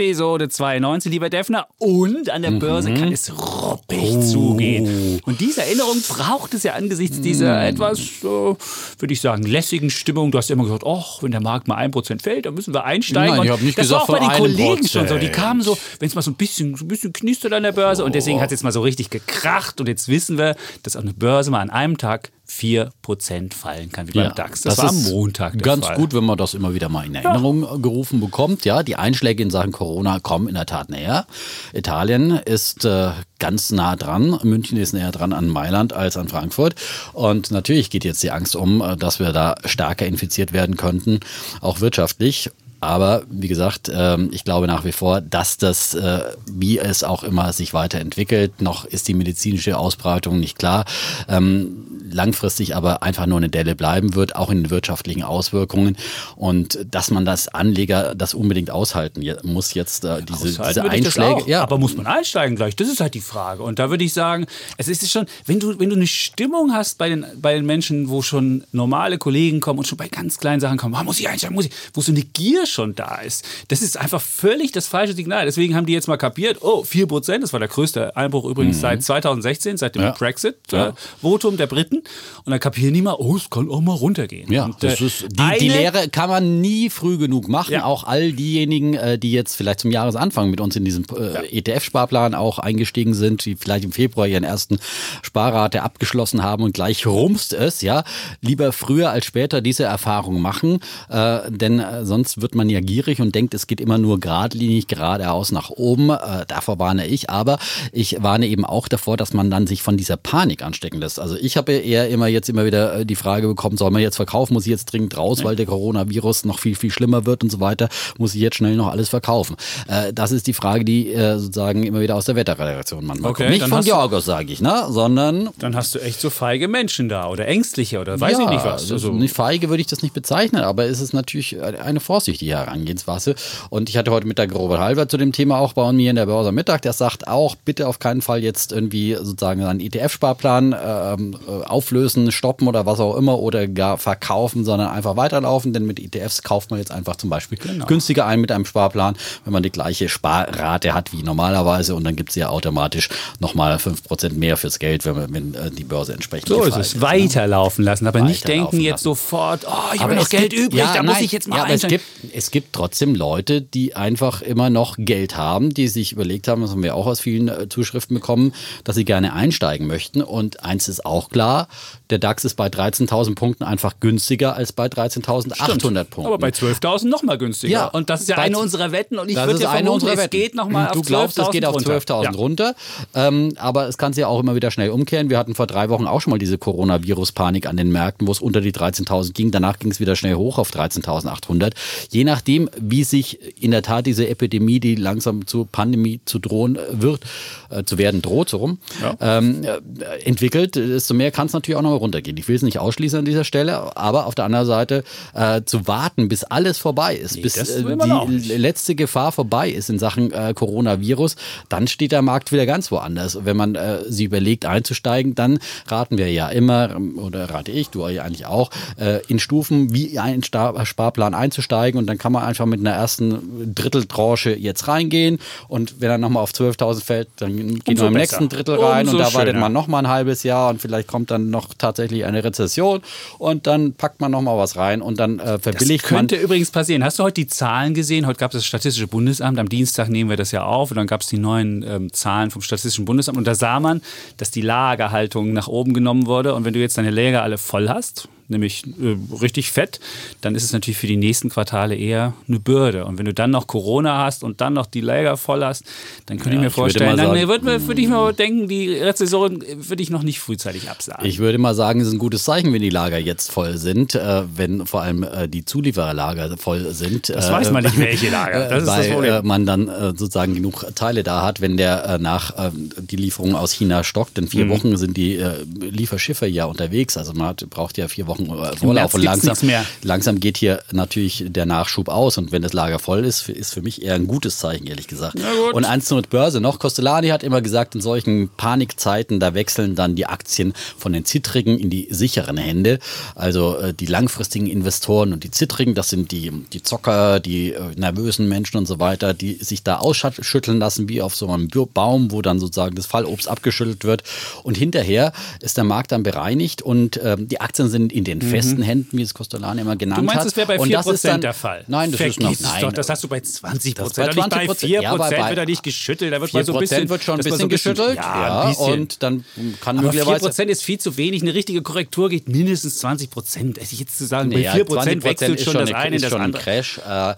Episode 92, lieber Defner. Und an der Börse kann es ruppig Oh. zugehen. Und diese Erinnerung braucht es ja angesichts dieser etwas, äh, würde ich sagen, lässigen Stimmung. Du hast ja immer gesagt, ach, wenn der Markt mal 1% fällt, dann müssen wir einsteigen. Nein, ich Und hab nicht das gesagt, war auch bei den Kollegen schon so. Die Prozent. kamen so, wenn es mal so ein bisschen, so ein bisschen knistert an der Börse. Und deswegen hat es jetzt mal so richtig gekracht. Und jetzt wissen wir, dass auch eine Börse mal an einem Tag 4% fallen kann, wie beim DAX. Das, war am Montag der Ganz Fall. gut, wenn man das immer wieder mal in Erinnerung gerufen bekommt. Ja, die Einschläge in Sachen Corona kommen in der Tat näher. Italien ist äh, ganz nah dran. München ist näher dran an Mailand als an Frankfurt. Und natürlich geht jetzt die Angst um, äh, dass wir da stärker infiziert werden könnten, auch wirtschaftlich. Aber wie gesagt, ähm, ich glaube nach wie vor, dass das, äh, wie es auch immer sich weiterentwickelt, noch ist die medizinische Ausbreitung nicht klar. Ähm, langfristig aber einfach nur eine Delle bleiben wird, auch in den wirtschaftlichen Auswirkungen. Und dass man das Anleger das unbedingt aushalten muss jetzt äh, diese, diese Einschläge. auch. Aber muss man einsteigen gleich? Das ist halt die Frage. Und da würde ich sagen, es ist schon, wenn du, wenn du eine Stimmung hast bei den, bei den Menschen, wo schon normale Kollegen kommen und schon bei ganz kleinen Sachen kommen, ah, muss ich einsteigen, muss ich, wo so eine Gier schon da ist, das ist einfach völlig das falsche Signal. Deswegen haben die jetzt mal kapiert, oh, 4%, das war der größte Einbruch übrigens seit 2016, seit dem Mhm. Ja. Brexit-Votum der Briten. Und dann kapieren die mal, oh, es kann auch mal runtergehen. Ja, und, das äh, ist, die, die Lehre kann man nie früh genug machen. Ja. Auch all diejenigen, äh, die jetzt vielleicht zum Jahresanfang mit uns in diesem äh, ETF-Sparplan auch eingestiegen sind, die vielleicht im Februar ihren ersten Sparrate abgeschlossen haben und gleich rumst es, ja, lieber früher als später diese Erfahrung machen, äh, denn äh, sonst wird man ja gierig und denkt, es geht immer nur geradlinig geradeaus nach oben. Äh, davor warne ich, aber ich warne eben auch davor, dass man dann sich von dieser Panik anstecken lässt. Also ich habe eher immer jetzt immer wieder äh, die Frage bekommen, soll man jetzt verkaufen, muss ich jetzt dringend raus, weil der Coronavirus noch viel, viel schlimmer wird und so weiter, muss ich jetzt schnell noch alles verkaufen. Äh, das ist die Frage, die äh, sozusagen immer wieder aus der Wetterredaktion manchmal Okay, kommt. Nicht von Georgos, sage ich, ne? sondern Dann hast du echt so feige Menschen da oder ängstliche oder weiß ja, ich nicht was. Also Also, nicht feige würde ich das nicht bezeichnen, aber es ist natürlich eine vorsichtige Herangehensweise. Und ich hatte heute Mittag Robert Halver zu dem Thema auch bei mir in der Börse am Mittag. Der sagt auch, bitte auf keinen Fall jetzt irgendwie sozusagen einen ETF-Sparplan ähm, äh, auflösen, stoppen oder was auch immer oder gar verkaufen, sondern einfach weiterlaufen. Denn mit ETFs kauft man jetzt einfach zum Beispiel Genau. günstiger ein mit einem Sparplan, wenn man die gleiche Sparrate hat wie normalerweise. Und dann gibt es ja automatisch nochmal 5% mehr fürs Geld, wenn, man, wenn äh, die Börse entsprechend so ist es. Weiterlaufen lassen, aber nicht denken jetzt lassen. sofort, oh, ich habe noch Geld gibt- übrig, ja, da muss nein, ich jetzt mal ja, aber es gibt, es gibt trotzdem Leute, die einfach immer noch Geld haben, die sich überlegt haben, das haben wir auch aus vielen äh, Zuschriften bekommen, dass sie gerne einsteigen möchten. Und eins ist auch klar, der DAX ist bei 13.000 Punkten einfach günstiger als bei 13.800 Punkten. Aber bei 12.000 noch mal günstiger. Ja, und das ist ja eine unserer Wetten. Und ich würde eine vermuten, unserer es Wetten. geht noch mal auf 12.000 Du glaubst, es geht auf runter. 12.000 Ja. runter. Ähm, aber es kann sich ja auch immer wieder schnell umkehren. Wir hatten vor drei Wochen auch schon mal diese Coronavirus-Panik an den Märkten, wo es unter die 13.000 ging. Danach ging es wieder schnell hoch auf 13.800. Je nachdem, wie sich in der Tat diese Epidemie, die langsam zur Pandemie zu drohen äh, wird, äh, zu werden droht, so rum, ähm, äh, entwickelt, desto mehr kann es natürlich auch noch mal runtergehen. Ich will es nicht ausschließen an dieser Stelle, aber auf der anderen Seite äh, zu warten, bis alles vorbei ist, bis das äh, die letzte Gefahr vorbei ist in Sachen äh, Coronavirus, dann steht der Markt wieder ganz woanders. Wenn man sie überlegt einzusteigen, dann raten wir ja immer, ähm, oder rate ich, du ja eigentlich auch, in Stufen wie ein Sparplan einzusteigen und dann kann man einfach mit einer ersten Dritteltranche jetzt reingehen und wenn er nochmal auf 12.000 fällt, dann geht Umso man im nächsten Drittel rein Umso und da wartet schöner. man nochmal ein halbes Jahr und vielleicht kommt dann noch tatsächlich eine Rezession und dann packt man nochmal was rein und dann äh, Das verbilligt man könnte übrigens passieren. Hast du heute die Zahlen gesehen? Heute gab es das Statistische Bundesamt. Am Dienstag nehmen wir das ja auf. Und dann gab es die neuen ähm, Zahlen vom Statistischen Bundesamt. Und da sah man, dass die Lagerhaltung nach oben genommen wurde. Und wenn du jetzt deine Lager alle voll hast, nämlich äh, richtig fett, dann ist es natürlich für die nächsten Quartale eher eine Bürde. Und wenn du dann noch Corona hast und dann noch die Lager voll hast, dann könnte ich mir ich würde vorstellen, dann würde mir- würde ich mal denken, die Rezession würde ich noch nicht frühzeitig absagen. Ich würde mal sagen, es ist ein gutes Zeichen, wenn die Lager jetzt voll sind, äh, wenn vor allem äh, die Zuliefererlager voll sind. das äh, weiß man nicht, welche Lager. Das ist das weil Problem. äh, man dann äh, sozusagen genug Teile da hat, wenn der nach äh, die Lieferung aus China stockt. In Mhm. vier Wochen sind die Lieferschiffe ja unterwegs. Also man hat, braucht ja vier Wochen äh, Vorlauf. Und langsam, langsam geht hier natürlich der Nachschub aus. Und wenn das Lager voll ist, ist für mich eher ein gutes Zeichen, ehrlich gesagt. Und eins zur Börse noch. Costellani hat immer gesagt, in solchen Panikzeiten, da wechseln dann die Aktien von den zittrigen in die sicheren Hände. Also äh, die langfristigen Investoren und die zittrigen, das sind die, die Zocker, die äh, nervösen Menschen und so weiter, die sich da ausschütteln lassen wie auf so einem Baum, wo dann sozusagen das Fallobst abgeschüttelt wird. Und hinterher ist der Markt dann bereinigt und ähm, die Aktien sind in den festen Händen, wie es Costellani immer genannt Mhm. Du hat. meinst, das wäre bei Und 4% das ist dann- der Fall? Nein, das ist noch, Vergiss es nein. Doch, das hast du bei 20 Das Prozent. bei Nicht bei 20%. 4 Ja, bei- wird er nicht geschüttelt. Da wird mal so ein 4% bisschen, wird schon ein bisschen so geschüttelt. Ja, bisschen. und dann kann aber möglicherweise 4% ist viel zu wenig. Eine richtige Korrektur geht mindestens 20 Prozent. Jetzt zu sagen, Ja, bei 4 Prozent 20% wechselt ist schon das eine- in ist das schon ein andere. Crash. Äh, ja,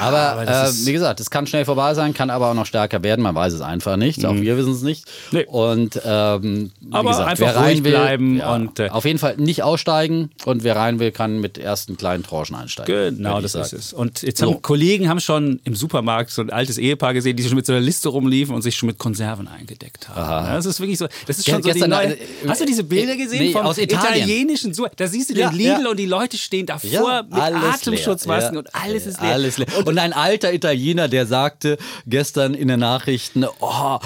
aber aber äh, wie gesagt, es kann schnell vorbei sein, kann aber auch noch stärker werden. Man weiß es einfach nicht. Auch wir wissen es nicht. Mhm. Nee. Und ähm, wie Aber gesagt, einfach wer rein ruhig will, bleiben ja, und, äh, auf jeden Fall nicht aussteigen. Und wer rein will, kann mit ersten kleinen Tranchen einsteigen. Genau, das ist sagen. es. Und jetzt haben So. Kollegen haben schon im Supermarkt so ein altes Ehepaar gesehen, die schon mit so einer Liste rumliefen und sich schon mit Konserven eingedeckt haben. Ja, das ist wirklich so. Das ist Ge- schon so die neue. äh, Hast du diese Bilder äh, gesehen nee, vom aus Italien. italienischen Super? Da siehst du den Ja, Lidl ja. und die Leute stehen davor Ja, mit Atemschutzmasken und alles ist leer. Alles leer. Und ein alter Italiener, der sagte gestern in den Nachrichten, oh,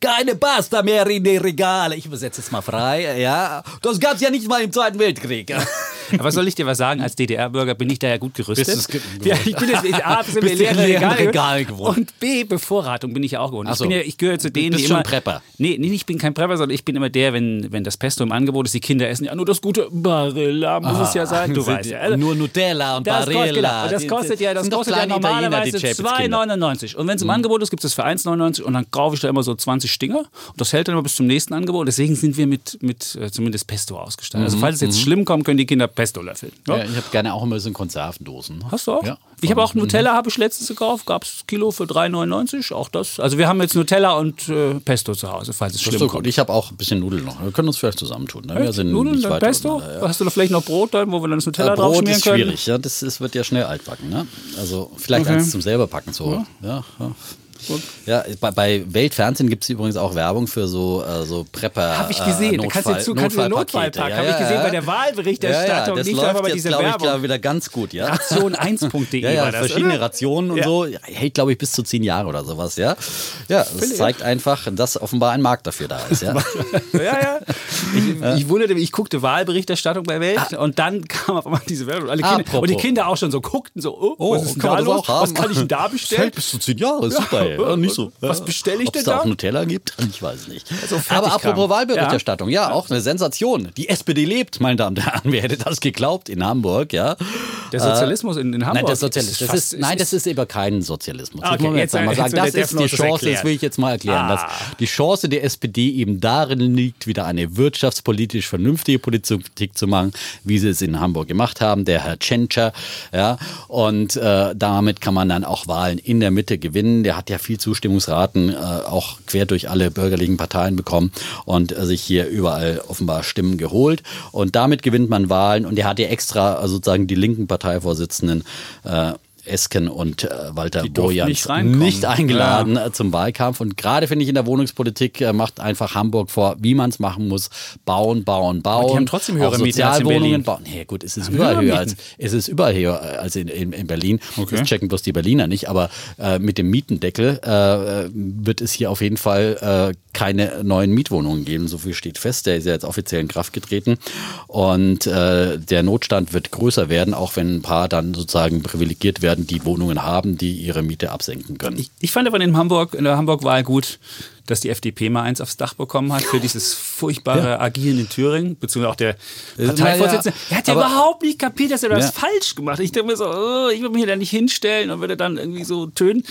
keine Pasta mehr in den Regale. Ich übersetze es mal frei, ja. Das gab's ja nicht mal im Zweiten Weltkrieg. Aber soll ich dir was sagen? Als DDR-Bürger bin ich da ja gut gerüstet. Bist ja, ich bin jetzt ich, A, wir Bist leeren Regale, Regale geworden. Und B, Bevorratung bin ich ja auch Ich, so. bin ja, ich gehöre zu denen, bist die schon immer... Prepper. Nee, nee, ich bin kein Prepper, sondern ich bin immer der, wenn, wenn das Pesto im Angebot ist, die Kinder essen ja nur das gute Barilla, muss es ja sein. Du weißt ja. Also, Nur Nutella und das kostet, Barilla. genau. Und das kostet ja, das kostet ja normalerweise die Chapitz-Kinder. 2,99. Und wenn es im Angebot ist, gibt es für 1,99 und dann kaufe ich da immer so 20 Stinger. Und das hält dann immer bis zum nächsten Angebot. Deswegen sind wir mit, mit äh, zumindest Pesto ausgestattet. Also falls es jetzt schlimm kommt, können die Kinder Pesto löffeln. Ja? Ja, ich habe gerne auch immer so Konservendosen. Hast du auch? Ja. ich habe auch Nutella, habe ich letztens gekauft, gab es Kilo für 3,99, auch das. Also wir haben jetzt Nutella und äh, Pesto zu Hause, falls es Das ist schlimm so kommt. gut. Ich habe auch ein bisschen Nudeln noch. Wir können uns vielleicht zusammentun. Ne? Wir sind Nudeln, dann Pesto? auseinander, Hast du da vielleicht noch Brot dann, wo wir dann das Nutella drauf Brot schmieren ist können? schwierig, ja. Das ist, wird ja schnell altbacken, ne? Also vielleicht Okay. eins zum selber packen zu holen. Ja, ja. Ja, bei, bei Weltfernsehen gibt es übrigens auch Werbung für so, äh, so Prepper. Habe ich gesehen. Äh, da kannst du Notfall, zu, kannst du einen Notfallpakete. Notfallpack. Ja, Habe ich ja, gesehen ja. bei der Ja, Wahlberichterstattung. ja, das Lief da läuft aber jetzt, diese glaube ich, glaub, wieder ganz gut, ja. Ration1.de Ja, ja, war das, verschiedene oder? Rationen und Ja. so. Ja, hält, glaube ich, bis zu zehn Jahre oder sowas, ja. Ja, das zeigt einfach, dass offenbar ein Markt dafür da ist, ja. Ja, ja. Ich, ich wunderte mich, ich guckte Wahlberichterstattung bei Welt und dann kam auf einmal diese Werbung. Alle Kinder, und die Kinder auch schon so guckten so, oh, was ist denn da los? Was kann ich denn da bestellen? Hält bis zu zehn Jahre, super, ey. ja, nicht so. Was bestelle ich Ob's denn da da? auch Nutella gibt? Ich weiß nicht. Also Aber apropos Wahlberichterstattung, ja. auch eine Sensation. Die SPD lebt, meine Damen und Herren. Wer hätte das geglaubt in Hamburg, ja? Der Sozialismus in, in Hamburg. Nein, das Sozialismus. ist Das ist, nein, das ist eben kein Sozialismus. Ah, Das okay, muss man jetzt- jetzt sagen. will Das der ist die das Chance, das will ich jetzt mal erklären. Ah. Dass die Chance der SPD eben darin liegt, wieder eine wirtschaftspolitisch vernünftige Politik zu machen, wie sie es in Hamburg gemacht haben, der Herr Tschentscher. Ja, und äh, damit kann man dann auch Wahlen in der Mitte gewinnen. Der hat ja viel Zustimmungsraten äh, auch quer durch alle bürgerlichen Parteien bekommen und äh, sich hier überall offenbar Stimmen geholt. Und damit gewinnt man Wahlen. Und er hat ja extra äh, sozusagen die linken Parteivorsitzenden äh, Esken und äh, Walter Borjans nicht nicht eingeladen äh, zum Wahlkampf. Und gerade finde ich in der Wohnungspolitik äh, macht einfach Hamburg vor, wie man es machen muss. Bauen, bauen, bauen. die haben trotzdem höhere Mieten als in Berlin. bauen. Nee, gut, es ist überall höher als es ist überall höher als in, in, in Berlin. Okay. Das checken bloß die Berliner nicht. Aber äh, mit dem Mietendeckel äh, wird es hier auf jeden Fall äh, keine neuen Mietwohnungen geben. So viel steht fest. Der ist ja jetzt offiziell in Kraft getreten. Und äh, der Notstand wird größer werden, auch wenn ein paar dann sozusagen privilegiert werden, die Wohnungen haben, die ihre Miete absenken können. Ich, ich fand aber in Hamburg, in der Hamburg-Wahl gut, dass die FDP mal eins aufs Dach bekommen hat für dieses furchtbare Agieren in Thüringen, beziehungsweise auch der Parteivorsitzende. naja, er hat ja aber- überhaupt nicht kapiert, dass er das Ja. falsch gemacht hat. Ich dachte mir so, oh, ich will mich da nicht hinstellen und würde dann irgendwie so tönen.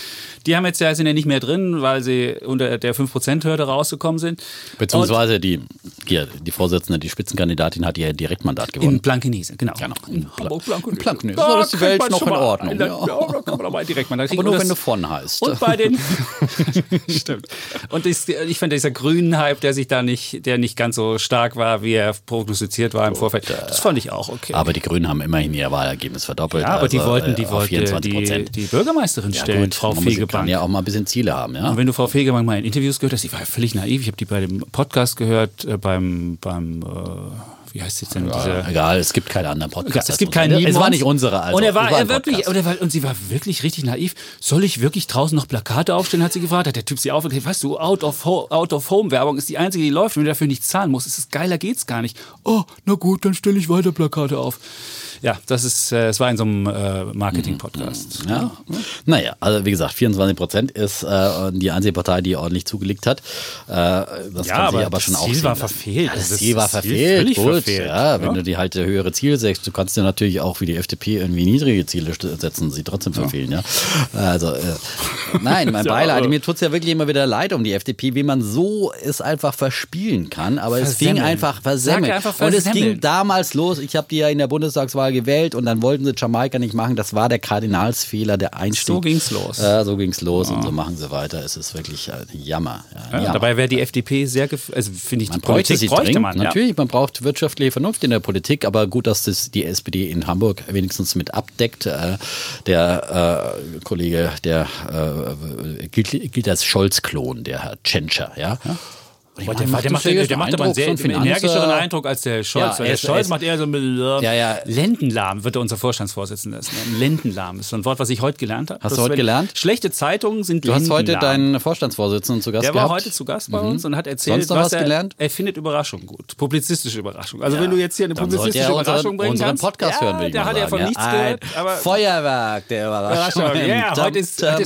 Die haben jetzt ja, sind ja nicht mehr drin, weil sie unter der 5%-Hürde rausgekommen sind. Beziehungsweise die, hier, die Vorsitzende, die Spitzenkandidatin hat ihr Direktmandat In gewonnen. Blankenese, genau. Genau. In Hamburg Blankenese. In. Da Da ist die Welt noch in Ordnung, ein- ja. Ja, da kann man mal direkt mal. Aber Und nur wenn du von heißt. Und bei den. Stimmt. Und das, ich finde, dieser grünen Hype, der sich da nicht, der nicht ganz so stark war, wie er prognostiziert war im Vorfeld, das fand ich auch okay. Aber die Grünen haben immerhin ihr Wahlergebnis verdoppelt. ja, aber die also, wollten, äh, die wollten 24 die, Prozent. die Bürgermeisterin Ja, stellen, gut, Frau man muss- kann Fegebank. ja auch mal ein bisschen Ziele haben, ja. Und wenn du Frau Fegebank mal in Interviews gehört hast, die war ja völlig naiv. Ich habe die bei dem Podcast gehört, äh, beim, beim äh, wie heißt jetzt denn diese. Egal, es gibt keine anderen Podcasts. Es gibt keinen. Es war nicht unsere, also. Und er war, er wirklich, Podcast. und, er war, und sie war wirklich richtig naiv. Soll ich wirklich draußen noch Plakate aufstellen, hat sie gefragt. Hat der Typ sie aufgeklärt. Weißt du, Out of, Ho Out of Home Werbung ist die einzige, die läuft. Wenn du dafür nichts zahlen musst, ist es geiler geht's gar nicht. Oh, na gut, dann stelle ich weiter Plakate auf. Ja, das ist, äh, es war in so einem äh, Marketing-Podcast. Ja. Naja, also wie gesagt, 24 Prozent ist äh, die einzige Partei, die ordentlich zugelegt hat. Äh, das kann sich aber schon das auch Ziel sehen war verfehlt. Ja, das, Das Ziel war das Ziel verfehlt. völlig Gut, verfehlt. Ja, wenn Ja. du die halt höhere Ziele setzt, du kannst dir natürlich auch wie die FDP irgendwie niedrige Ziele setzen, sie trotzdem verfehlen. Ja. Also äh, nein, mein Ja, Beileid. aber- Mir tut's ja wirklich immer wieder leid um die FDP, wie man so es einfach verspielen kann. Aber es Versemmeln. einfach Sag versemmeln. einfach Und es ging damals los. Ich habe die ja in der Bundestagswahl gewählt und dann wollten sie Jamaika nicht machen. Das war der Kardinalsfehler, der Einstieg. So ging's los. Äh, so ging's los und so machen sie weiter. Es ist wirklich ein Jammer. Ja, ein Ja, Jammer. dabei wäre die FDP sehr, also finde ich, man die bräuchte Politik bräuchte dringend. man. Ja. Natürlich, man braucht wirtschaftliche Vernunft in der Politik, aber gut, dass das die SPD in Hamburg wenigstens mit abdeckt. Äh, der äh, Kollege, der äh, gilt, gilt als Scholz-Klon, der Herr Tschentscher. Ja? Und meine, der, der, das macht, der, der macht aber einen sehr Finanz- energischeren Eindruck als der Scholz. Ja, weil er der Scholz macht eher so äh, Ja, ja. Lendenlahm, wird er unser Vorstandsvorsitzender ist. Ne? Lendenlahm ist so ein Wort, was ich heute gelernt habe. Hast du Das, heute wenn gelernt? Schlechte Zeitungen sind Du hast heute deinen Vorstandsvorsitzenden zu Gast Der war gehabt. heute zu Gast bei uns und hat erzählt, Sonst noch was, was er, gelernt? er findet Überraschungen gut. Publizistische Überraschungen. Also wenn du jetzt hier eine dann publizistische er Überraschung unseren, bringen unseren kannst. Podcast ja, hören, will ich da hat er von nichts Ein gehört. Feuerwerk der Überraschung. Heute ist, heute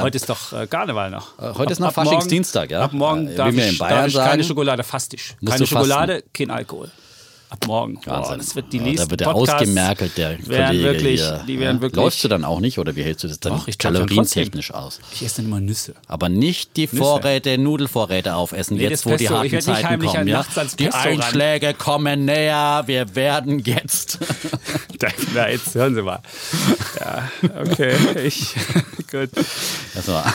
heute doch äh, Karneval noch. heute ist noch Faschingsdienstag, ja? Ab morgen Äh, darf ich, ich sagen, keine Schokolade, fastisch. Keine du fasten. Schokolade, kein Alkohol. Ab morgen. Boah, das wird die Ja, nächsten Da wird er Podcasts ausgemerkelt, der Kollege wirklich, hier. Die werden wirklich. Läufst du dann auch nicht oder wie hältst du das dann Doch, kalorientechnisch aus? Ich esse dann immer Nüsse. Aber nicht die Vorräte, Nudelvorräte aufessen, Nee, jetzt wo die harten Zeiten kommen. Ja? Die Pesto ran. Einschläge kommen näher, wir werden jetzt. Na, jetzt hören Sie mal. Ja, okay. Ich, gut. Das war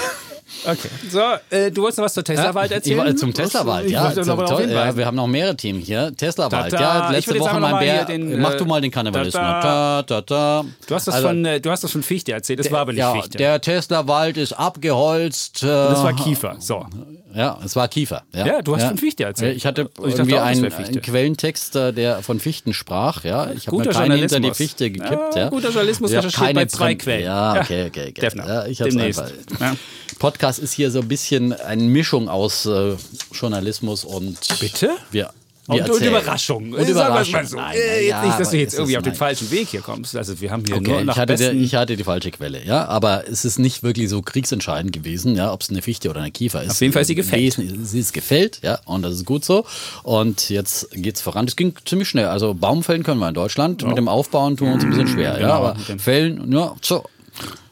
Okay. So, äh, du wolltest noch was zur Tesla-Wald Ich erzählen? wollte zum Teslawald, Ich ja. ja. hinweisen. Wir haben noch mehrere Themen hier. Teslawald, ja. Ich Letzte Woche mein Bär. den, Mach äh, du mal den Karnevalisten. Ta, ta, ta. Du hast das, Also, von, äh, du hast das von Fichte erzählt, das war aber nicht ja, Fichte. Der Teslawald ist abgeholzt. Äh, das war Kiefer. So. Ja, es war Kiefer. Ja, Ja, du hast von Fichte erzählt. Ich hatte ich irgendwie auch, einen, einen Quellentext, äh, der von Fichten sprach. Ja, ich habe mir keinen hinter die. Fichte gekippt. Ja, Ja, guter Journalismus hab recherchiert bei zwei Quellen. Ja, Ja. okay, okay. okay. Ja, ich hab's Demnächst. einfach. Ja. Podcast ist hier so ein bisschen eine Mischung aus äh, Journalismus und. Bitte? Wir Und, und. Überraschung. Und es Überraschung. mal so. Nein, äh, jetzt ja, nicht, dass du jetzt es irgendwie auf den falschen Weg hier kommst. Also wir haben hier Okay, nur nach ich hatte, der, ich hatte die falsche Quelle, ja. Aber es ist nicht wirklich so kriegsentscheidend gewesen, ja, ob es eine Fichte oder eine Kiefer ist. Auf jeden Fall ist sie gefällt. Sie ist gefällt, ja, und das ist gut so. Und jetzt geht's voran. Das ging ziemlich schnell. Also Baumfällen können wir in Deutschland. Mit dem Aufbauen tun wir uns ein bisschen schwer, Genau, ja. Aber Fällen, ja, so.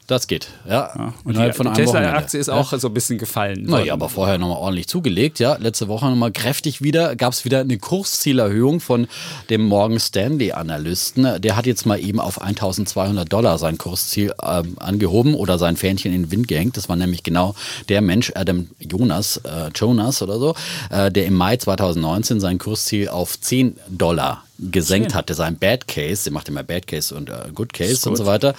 Das geht, ja. und die, Innerhalb von die einem Wochenende. Tesla-Aktie ist auch so ein bisschen gefallen. Naja, aber vorher nochmal ordentlich zugelegt, ja. Letzte Woche nochmal kräftig wieder, gab es wieder eine Kurszielerhöhung von dem Morgan Stanley-Analysten. Der hat jetzt mal eben auf 1200 Dollar sein Kursziel ähm, angehoben oder sein Fähnchen in den Wind gehängt. Das war nämlich genau der Mensch, Adam Jonas, äh, Jonas oder so, äh, der im Mai 2019 sein Kursziel auf 10 Dollar gesenkt hatte, sein Bad Case, der macht immer Bad Case und äh, Good Case und so weiter.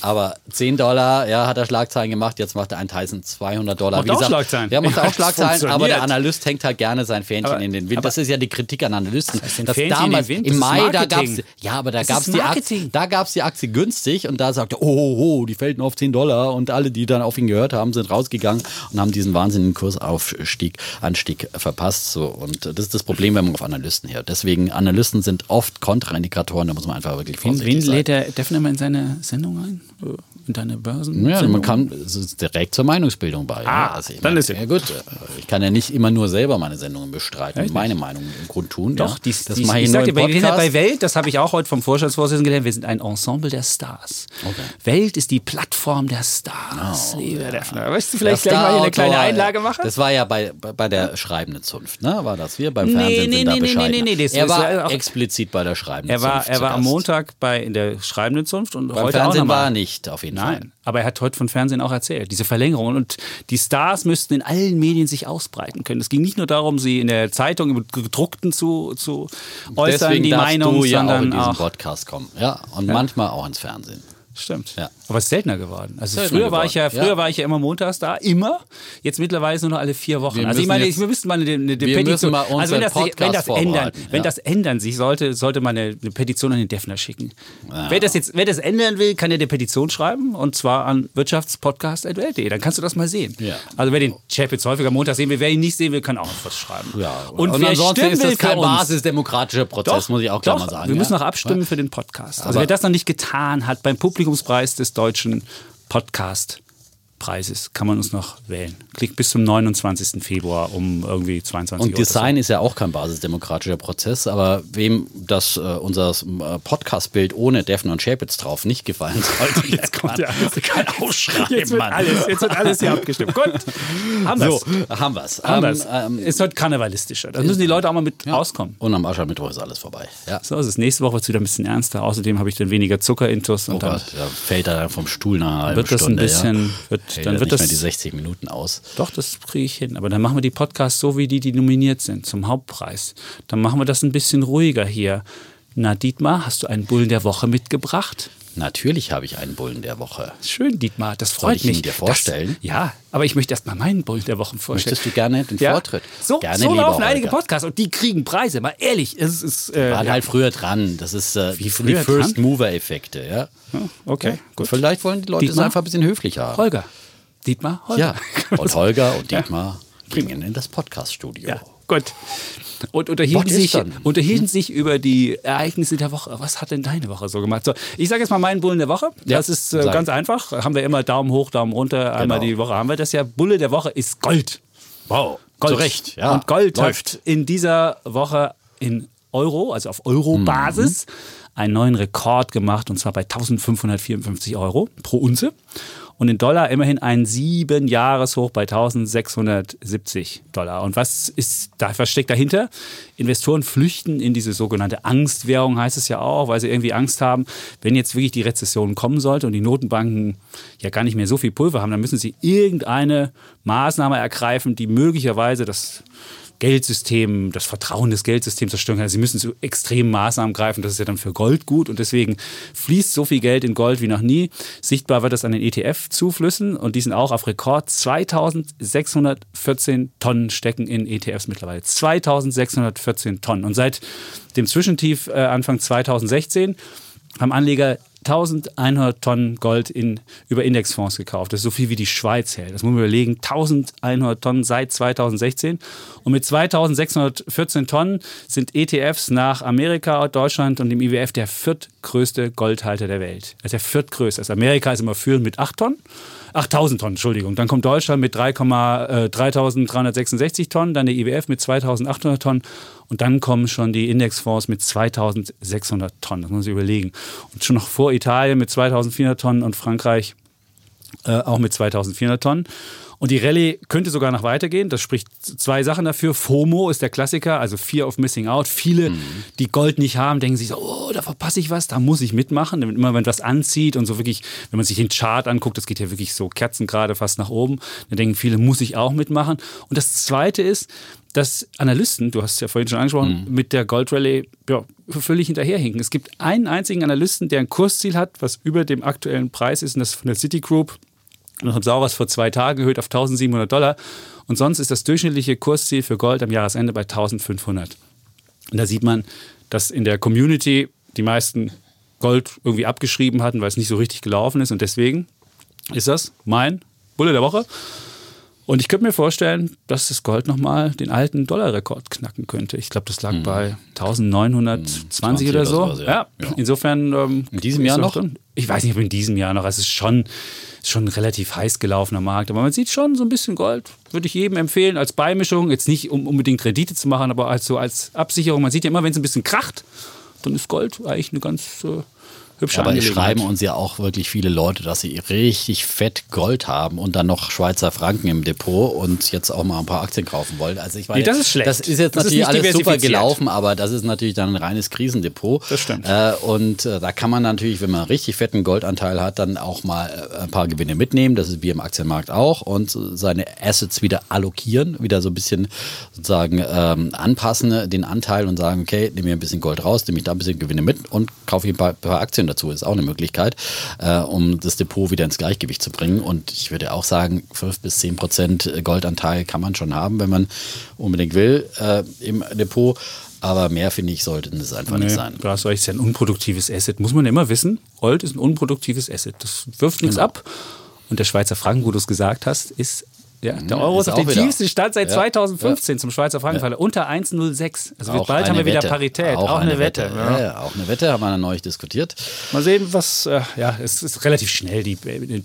Aber 10 Dollar, ja, hat er Schlagzeilen gemacht, jetzt macht er 1200 Dollar. Macht auch Schlagzeilen. Ja, macht Ja, auch das Schlagzeilen, aber der. Analyst hängt halt gerne sein Fähnchen Aber- in den Wind. das ist ja die Kritik an Analysten. denn dass Fähnchen damals im Das Mai, da gab's, Marketing. ja, aber da Das gab's die Aktie, Marketing. da gab's die Aktie günstig und da sagte, oh, oh, oh, die fällt nur auf 10 Dollar und alle, die dann auf ihn gehört haben, sind rausgegangen und haben diesen wahnsinnigen Kursaufstieg, Anstieg verpasst. So. Und das ist das Problem, wenn man auf Analysten hört. Deswegen, Analysten sind oft Kontraindikatoren, da muss man einfach wirklich Wen, vorsichtig wen sein. lädt der Defner mal in seine Sendung ein? In deine Börsen? Ja, man kann direkt zur Meinungsbildung bei. Ah, ja. Also ich dann meine, ist ja- ja gut. Ich kann ja nicht immer nur selber meine Sendungen bestreiten, Echt meine Meinung im Grund tun. Doch, ja. dies, das dies, mache ich ich nur sag dir, bei, ja Welt, das habe ich auch heute vom Vorstandsvorsitzenden gelernt, wir sind ein Ensemble der Stars. Welt ist die Plattform der Stars. Lieber Defner. Möchtest du vielleicht gleich mal hier eine kleine Einlage machen? Das war ja bei, bei, der schreibenden Zunft, ne? War das wir beim Nee, Fernsehen nee, sind da nee, nee, nee, nee, das Er war ja auch- explizit bei der schreibenden er war, Zunft er war am. Montag bei in der schreibenden Zunft und Beim heute auch Fernsehen mal. war er nicht, auf jeden Fall. Nein, aber er hat heute von Fernsehen auch erzählt, diese Verlängerung. Und die Stars müssten in allen Medien sich ausbreiten können. Es ging nicht nur darum, sie in der Zeitung, im gedruckten zu, zu äußern, Deswegen die Meinung, du ja auch in sondern diesen auch. Podcast kommen. Ja, und manchmal auch ins Fernsehen. Stimmt. Ja. Aber es ist seltener geworden. Also Seltener früher war ich ja, geworden, früher ja. war ich ja immer montags da, immer. Jetzt mittlerweile nur noch alle vier Wochen. Wir also ich meine, jetzt- wir müssten mal eine, eine, eine wir Petition. mal also wenn das, wenn Podcast das ändern, vorbereiten, wenn ja. das ändern sich sollte, sollte man eine, eine Petition an den Defner schicken. Wer das jetzt, wer das ändern will, kann ja eine Petition schreiben und zwar an wirtschaftspodcast.welt.de. Dann kannst du das mal sehen. Ja. Also wer den Chat jetzt häufiger Montag sehen will, wer ihn nicht sehen will, kann auch was schreiben. Ja, und, und wer ansonsten stimmen ist das kein basisdemokratischer Prozess, muss ich auch klar doch, mal sagen. Wir ja. müssen noch abstimmen für den Podcast. Also wer das noch nicht getan hat beim Publikumspreis des deutschen Podcast-Preises, kann man uns noch wählen. Klickt bis zum 29. Februar um irgendwie 22 Und Uhr. Design ist ja auch kein basisdemokratischer Prozess, aber wem das äh, unser äh, Podcast-Bild ohne Deffen und Schäpitz drauf nicht gefallen sollte, jetzt kommt ja alles. kein Aufschrei, Jetzt wird, Mann. alles, jetzt wird alles hier abgestimmt. Gut, haben wir So, haben wir's. Haben Ähm, wir's. ähm, ist heute karnevalistischer. Da müssen die Leute auch mal mit rauskommen. und am Aschermittwoch ist alles vorbei. Ja. So ist es. Nächste Woche wird es wieder ein bisschen ernster. Außerdem habe ich dann weniger Zuckerintus und Oh dann Gott, da fällt er dann vom Stuhl nach einer halben wird das ein bisschen, ja. wird, Hält dann wird das die 60 Minuten aus. Doch, das kriege ich hin. Aber dann machen wir die Podcasts so, wie die, die nominiert sind zum Hauptpreis. Dann machen wir das ein bisschen ruhiger hier. Na, Dietmar, hast du einen Bullen der Woche mitgebracht? Natürlich habe ich einen Bullen der Woche. Schön, Dietmar, das freut ich ihn mich. dir vorstellen? Das, ja, aber ich möchte erst mal meinen Bullen der Woche vorstellen. Möchtest du gerne den ja? Vortritt? So, gerne, so laufen einige. Podcasts und die kriegen Preise. Mal ehrlich, es ist. Äh, Waren ja. halt früher dran. Das ist äh, die, First? Mover Effekte, ja. Okay, Gut. gut. Vielleicht wollen die Leute es Dietmar? einfach ein bisschen höflicher haben. Holger. Dietmar, Holger. Ja. Und Holger und Dietmar bringen in das Podcast-Studio. Ja, gut. Und unterhielten sich, unterhielten sich über die Ereignisse der Woche. Was hat denn deine Woche so gemacht? So, ich sage jetzt mal meinen Bullen der Woche. Ja, Das ist äh, ganz einfach. Haben wir immer Daumen hoch, Daumen runter. Einmal Genau. die Woche haben wir das ja. Bulle der Woche ist Gold. Wow. Gold. Zu Recht. Ja. Und Gold läuft. in dieser Woche in Euro, also auf Euro-Basis, einen neuen Rekord gemacht und zwar bei 1554 Euro pro Unze. Und in Dollar immerhin ein sieben Jahreshoch bei 1670 Dollar. Und was ist da was steckt dahinter? Investoren flüchten in diese sogenannte Angstwährung, heißt es ja auch, weil sie irgendwie Angst haben, wenn jetzt wirklich die Rezession kommen sollte und die Notenbanken ja gar nicht mehr so viel Pulver haben, dann müssen sie irgendeine Maßnahme ergreifen, die möglicherweise das Geldsystem, das Vertrauen des Geldsystems zerstören kann. Sie müssen zu extremen Maßnahmen greifen. Das ist ja dann für Gold gut. Und deswegen fließt so viel Geld in Gold wie noch nie. Sichtbar wird das an den ETF-Zuflüssen. Und die sind auch auf Rekord. 2614 Tonnen stecken in ETFs mittlerweile. 2614 Tonnen. Und seit dem Zwischentief äh, Anfang 2016 haben Anleger 1100 Tonnen Gold in, über Indexfonds gekauft. Das ist so viel wie die Schweiz hält. Das muss man überlegen. 1100 Tonnen seit 2016. Und mit 2614 Tonnen sind ETFs nach Amerika, Deutschland und dem IWF der viertgrößte Goldhalter der Welt. Also der viertgrößte. Also Amerika ist immer führend mit 8 Tonnen. 8000 Tonnen, Entschuldigung. Dann kommt Deutschland mit 3, äh, 3366 Tonnen, dann der IWF mit 2800 Tonnen und dann kommen schon die Indexfonds mit 2600 Tonnen. Das muss man sich überlegen. Und schon noch vor Italien mit 2400 Tonnen und Frankreich äh, auch mit 2400 Tonnen. Und die Rallye könnte sogar noch weitergehen. Das spricht zwei Sachen dafür. FOMO ist der Klassiker, also Fear of Missing Out. Viele, die Gold nicht haben, denken sich so, oh, da verpasse ich was, da muss ich mitmachen. Immer, wenn was anzieht und so wirklich, wenn man sich den Chart anguckt, das geht ja wirklich so kerzengerade fast nach oben, dann denken viele, muss ich auch mitmachen. Und das Zweite ist, dass Analysten, du hast es ja vorhin schon angesprochen, mit der Goldrallye ja, völlig hinterherhinken. Es gibt einen einzigen Analysten, der ein Kursziel hat, was über dem aktuellen Preis ist, und das ist von der Citigroup. Und haben Sauers vor zwei Tagen erhöht auf 1700 Dollar. Und sonst ist das durchschnittliche Kursziel für Gold am Jahresende bei 1500. Und da sieht man, dass in der Community die meisten Gold irgendwie abgeschrieben hatten, weil es nicht so richtig gelaufen ist. Und deswegen ist das mein Bulle der Woche. Und ich könnte mir vorstellen, dass das Gold nochmal den alten Dollarrekord knacken könnte. Ich glaube, das lag bei 1920 oder oder so. sowas, ja. ja. Ja. insofern. Ähm, In diesem Jahr noch? drin. Ich weiß nicht, ob in diesem Jahr noch. Es ist schon, schon ein relativ heiß gelaufener Markt. Aber man sieht schon so ein bisschen Gold. Würde ich jedem empfehlen als Beimischung. Jetzt nicht, um unbedingt Rendite zu machen, aber als, so als Absicherung. Man sieht ja immer, wenn es ein bisschen kracht, dann ist Gold eigentlich eine ganz äh, hübsche Aber es schreiben uns ja auch wirklich viele Leute, dass sie richtig fett Gold haben und dann noch Schweizer Franken im Depot und jetzt auch mal ein paar Aktien kaufen wollen. Also ich meine, Nee, das ist schlecht. Das ist jetzt Das ist natürlich nicht alles super gelaufen, aber das ist natürlich dann ein reines Krisendepot. Das stimmt. Äh, und äh, da kann man natürlich, wenn man einen richtig fetten Goldanteil hat, dann auch mal äh, ein paar Gewinne mitnehmen. Das ist wie im Aktienmarkt auch und seine Assets wieder allokieren, wieder so ein bisschen sozusagen ähm, anpassen, den Anteil und sagen, okay, nehme mir ein bisschen Gold raus, nehme ich da ein bisschen Gewinne mit und kaufe ich ein paar, paar Aktien dazu ist auch eine Möglichkeit, äh, um das Depot wieder ins Gleichgewicht zu bringen. Und ich würde auch sagen, 5 bis 10 Prozent Goldanteil kann man schon haben, wenn man unbedingt will äh, im Depot. Aber mehr, finde ich, sollten es einfach nee, nicht sein. Du hast recht, ist ja ein unproduktives Asset. Muss man immer wissen. Gold ist ein unproduktives Asset. Das wirft nichts genau. ab. Und der Schweizer Franken, wo du es gesagt hast, ist ja, der Euro ist, ist auf dem tiefsten Stand seit ja. 2015 ja. zum Schweizer Frankenfalle. Ja. Unter 1,06. Also auch bald haben wir wieder Wette. Parität. Auch, auch eine, eine, Wette. Wette. Ja. auch eine Wette, haben wir neulich diskutiert. Mal sehen, was, äh, ja, es ist relativ schnell, die,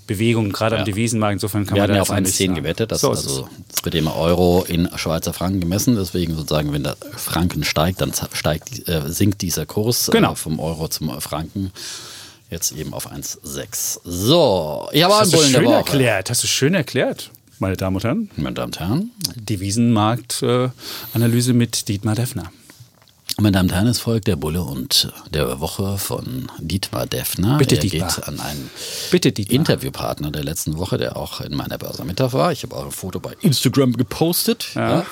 Bewegung, gerade am Devisenmarkt. Insofern kann wir man da auf 1,10 gewettet. Das, so also, das wird immer Euro in Schweizer Franken gemessen. Deswegen sozusagen, wenn der Franken steigt, dann steigt, äh, sinkt dieser Kurs genau. äh, vom Euro zum Franken. Jetzt eben auf 1,6. So, ich habe einen Bullen der Woche. erklärt. Hast du schön erklärt meine Damen und Herren. Meine Damen und Herren. Devisenmarktanalyse mit Dietmar Deffner. Meine Damen und Herren, es folgt der Bulle und der Woche von Dietmar Deffner. Bitte, er Dietmar. geht an einen Bitte, Dietmar. Interviewpartner der letzten Woche, der auch in meiner Börse Mittag war. Ich habe auch ein Foto bei Instagram gepostet. Ja. Ja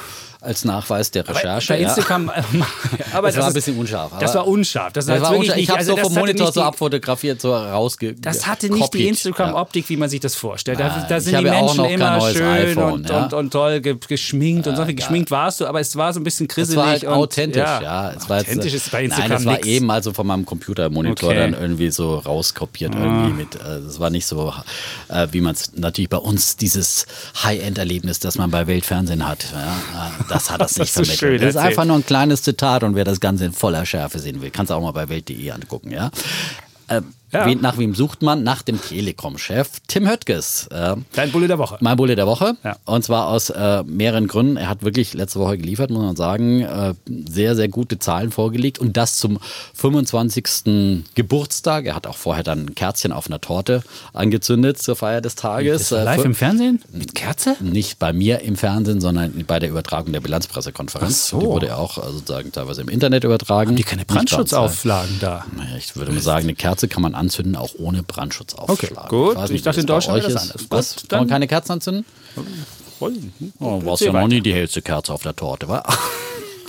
als Nachweis der Recherche. Aber bei Instagram, ja. aber das, das war ein bisschen unscharf. das war unscharf. Das, das war unscharf. Ich habe also so vom Monitor so abfotografiert, so rausge. Das hatte nicht die Instagram-Optik, wie man sich das vorstellt. Da, da sind die Menschen immer schön iPhone, und, ja. und, und toll ge- geschminkt und so. Ja, Geschminkt warst du, aber es war so ein bisschen krisselig. Es war halt und, authentisch, ja. ja. War authentisch jetzt, ist bei Instagram Nein, das war nix. eben also von meinem Computermonitor Okay. dann irgendwie so rauskopiert irgendwie mit. Äh, das war nicht so, äh, wie man es natürlich bei uns dieses High-End-Erlebnis, das man bei Weltfernsehen hat. Ja, äh, das hat das nicht du vermittelt. schön das ist erzählt. einfach nur ein kleines Zitat und wer das Ganze in voller Schärfe sehen will, kann es auch mal bei Welt.de angucken. Ja. Äh, Ja. wen, nach wem sucht man? Nach dem Telekom-Chef Tim Höttges. Äh, Dein Bulle der Woche. mein Bulle der Woche. Ja. Und zwar aus äh, mehreren Gründen. Er hat wirklich letzte Woche geliefert, muss man sagen. Äh, sehr, sehr gute Zahlen vorgelegt. Und das zum 25. Geburtstag. Er hat auch vorher dann ein Kerzchen auf einer Torte angezündet zur Feier des Tages. Live im Fernsehen? Mit Kerze? nicht bei mir im Fernsehen, sondern bei der Übertragung der Bilanzpressekonferenz. So. Die wurde ja auch äh, sozusagen teilweise im Internet übertragen. Haben die keine äh, Brandschutzauflagen da? naja, ich würde mal sagen, eine Kerze kann man anzünden, auch ohne Brandschutzaufschlag. Okay, gut. Ich nicht, dachte, in Deutschland wäre das ist. anders. Was? Gut, Kann man keine Kerzen anzünden? Oh, warst ja noch nie die hellste Kerze auf der Torte, wa?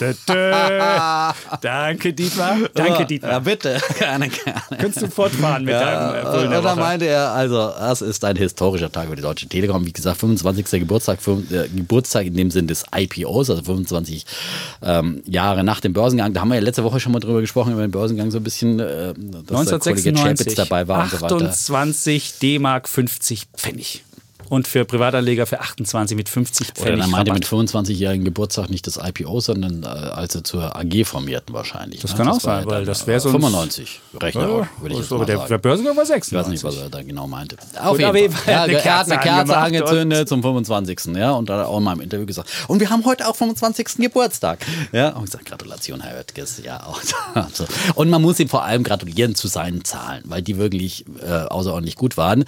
Dö, dö. Danke, Dietmar. Danke, Dietmar. Ja, bitte. Gerne, gerne. Könntest du fortfahren mit deinem äh, Bullen Und der da Woche? meinte er, also, das ist ein historischer Tag für die Deutsche Telekom. Wie gesagt, 25. Geburtstag, fünf- äh, Geburtstag in dem Sinn des IPOs, also 25 ähm, Jahre nach dem Börsengang. Da haben wir ja letzte Woche schon mal drüber gesprochen, über den Börsengang so ein bisschen, äh, dass der Kollege 1996. Chapitz dabei war und so weiter. 28 D-Mark 50 Pfennig. Und für Privatanleger für 28 mit 50 Oder Pfennig. dann meinte Rabatt. mit 25-jährigen Geburtstag nicht das IPO, sondern äh, als sie zur AG formierten wahrscheinlich. Das ne? kann auch war sein, weil das wäre sonst- 95 Rechner, Ja, würde ich jetzt aber mal der, sagen. der Börsengang war Ich weiß 96. nicht, was er da genau meinte. Aber jeden Fall Ja, eine er hat eine Kerze angezündet zum 25. Ja, und hat auch in meinem Interview gesagt, und wir haben heute auch 25. Geburtstag. Ja, und ich gesagt, Gratulation, Herr Oettges. Ja, auch. so. Und man muss ihm vor allem gratulieren zu seinen Zahlen, weil die wirklich äh, außerordentlich gut waren.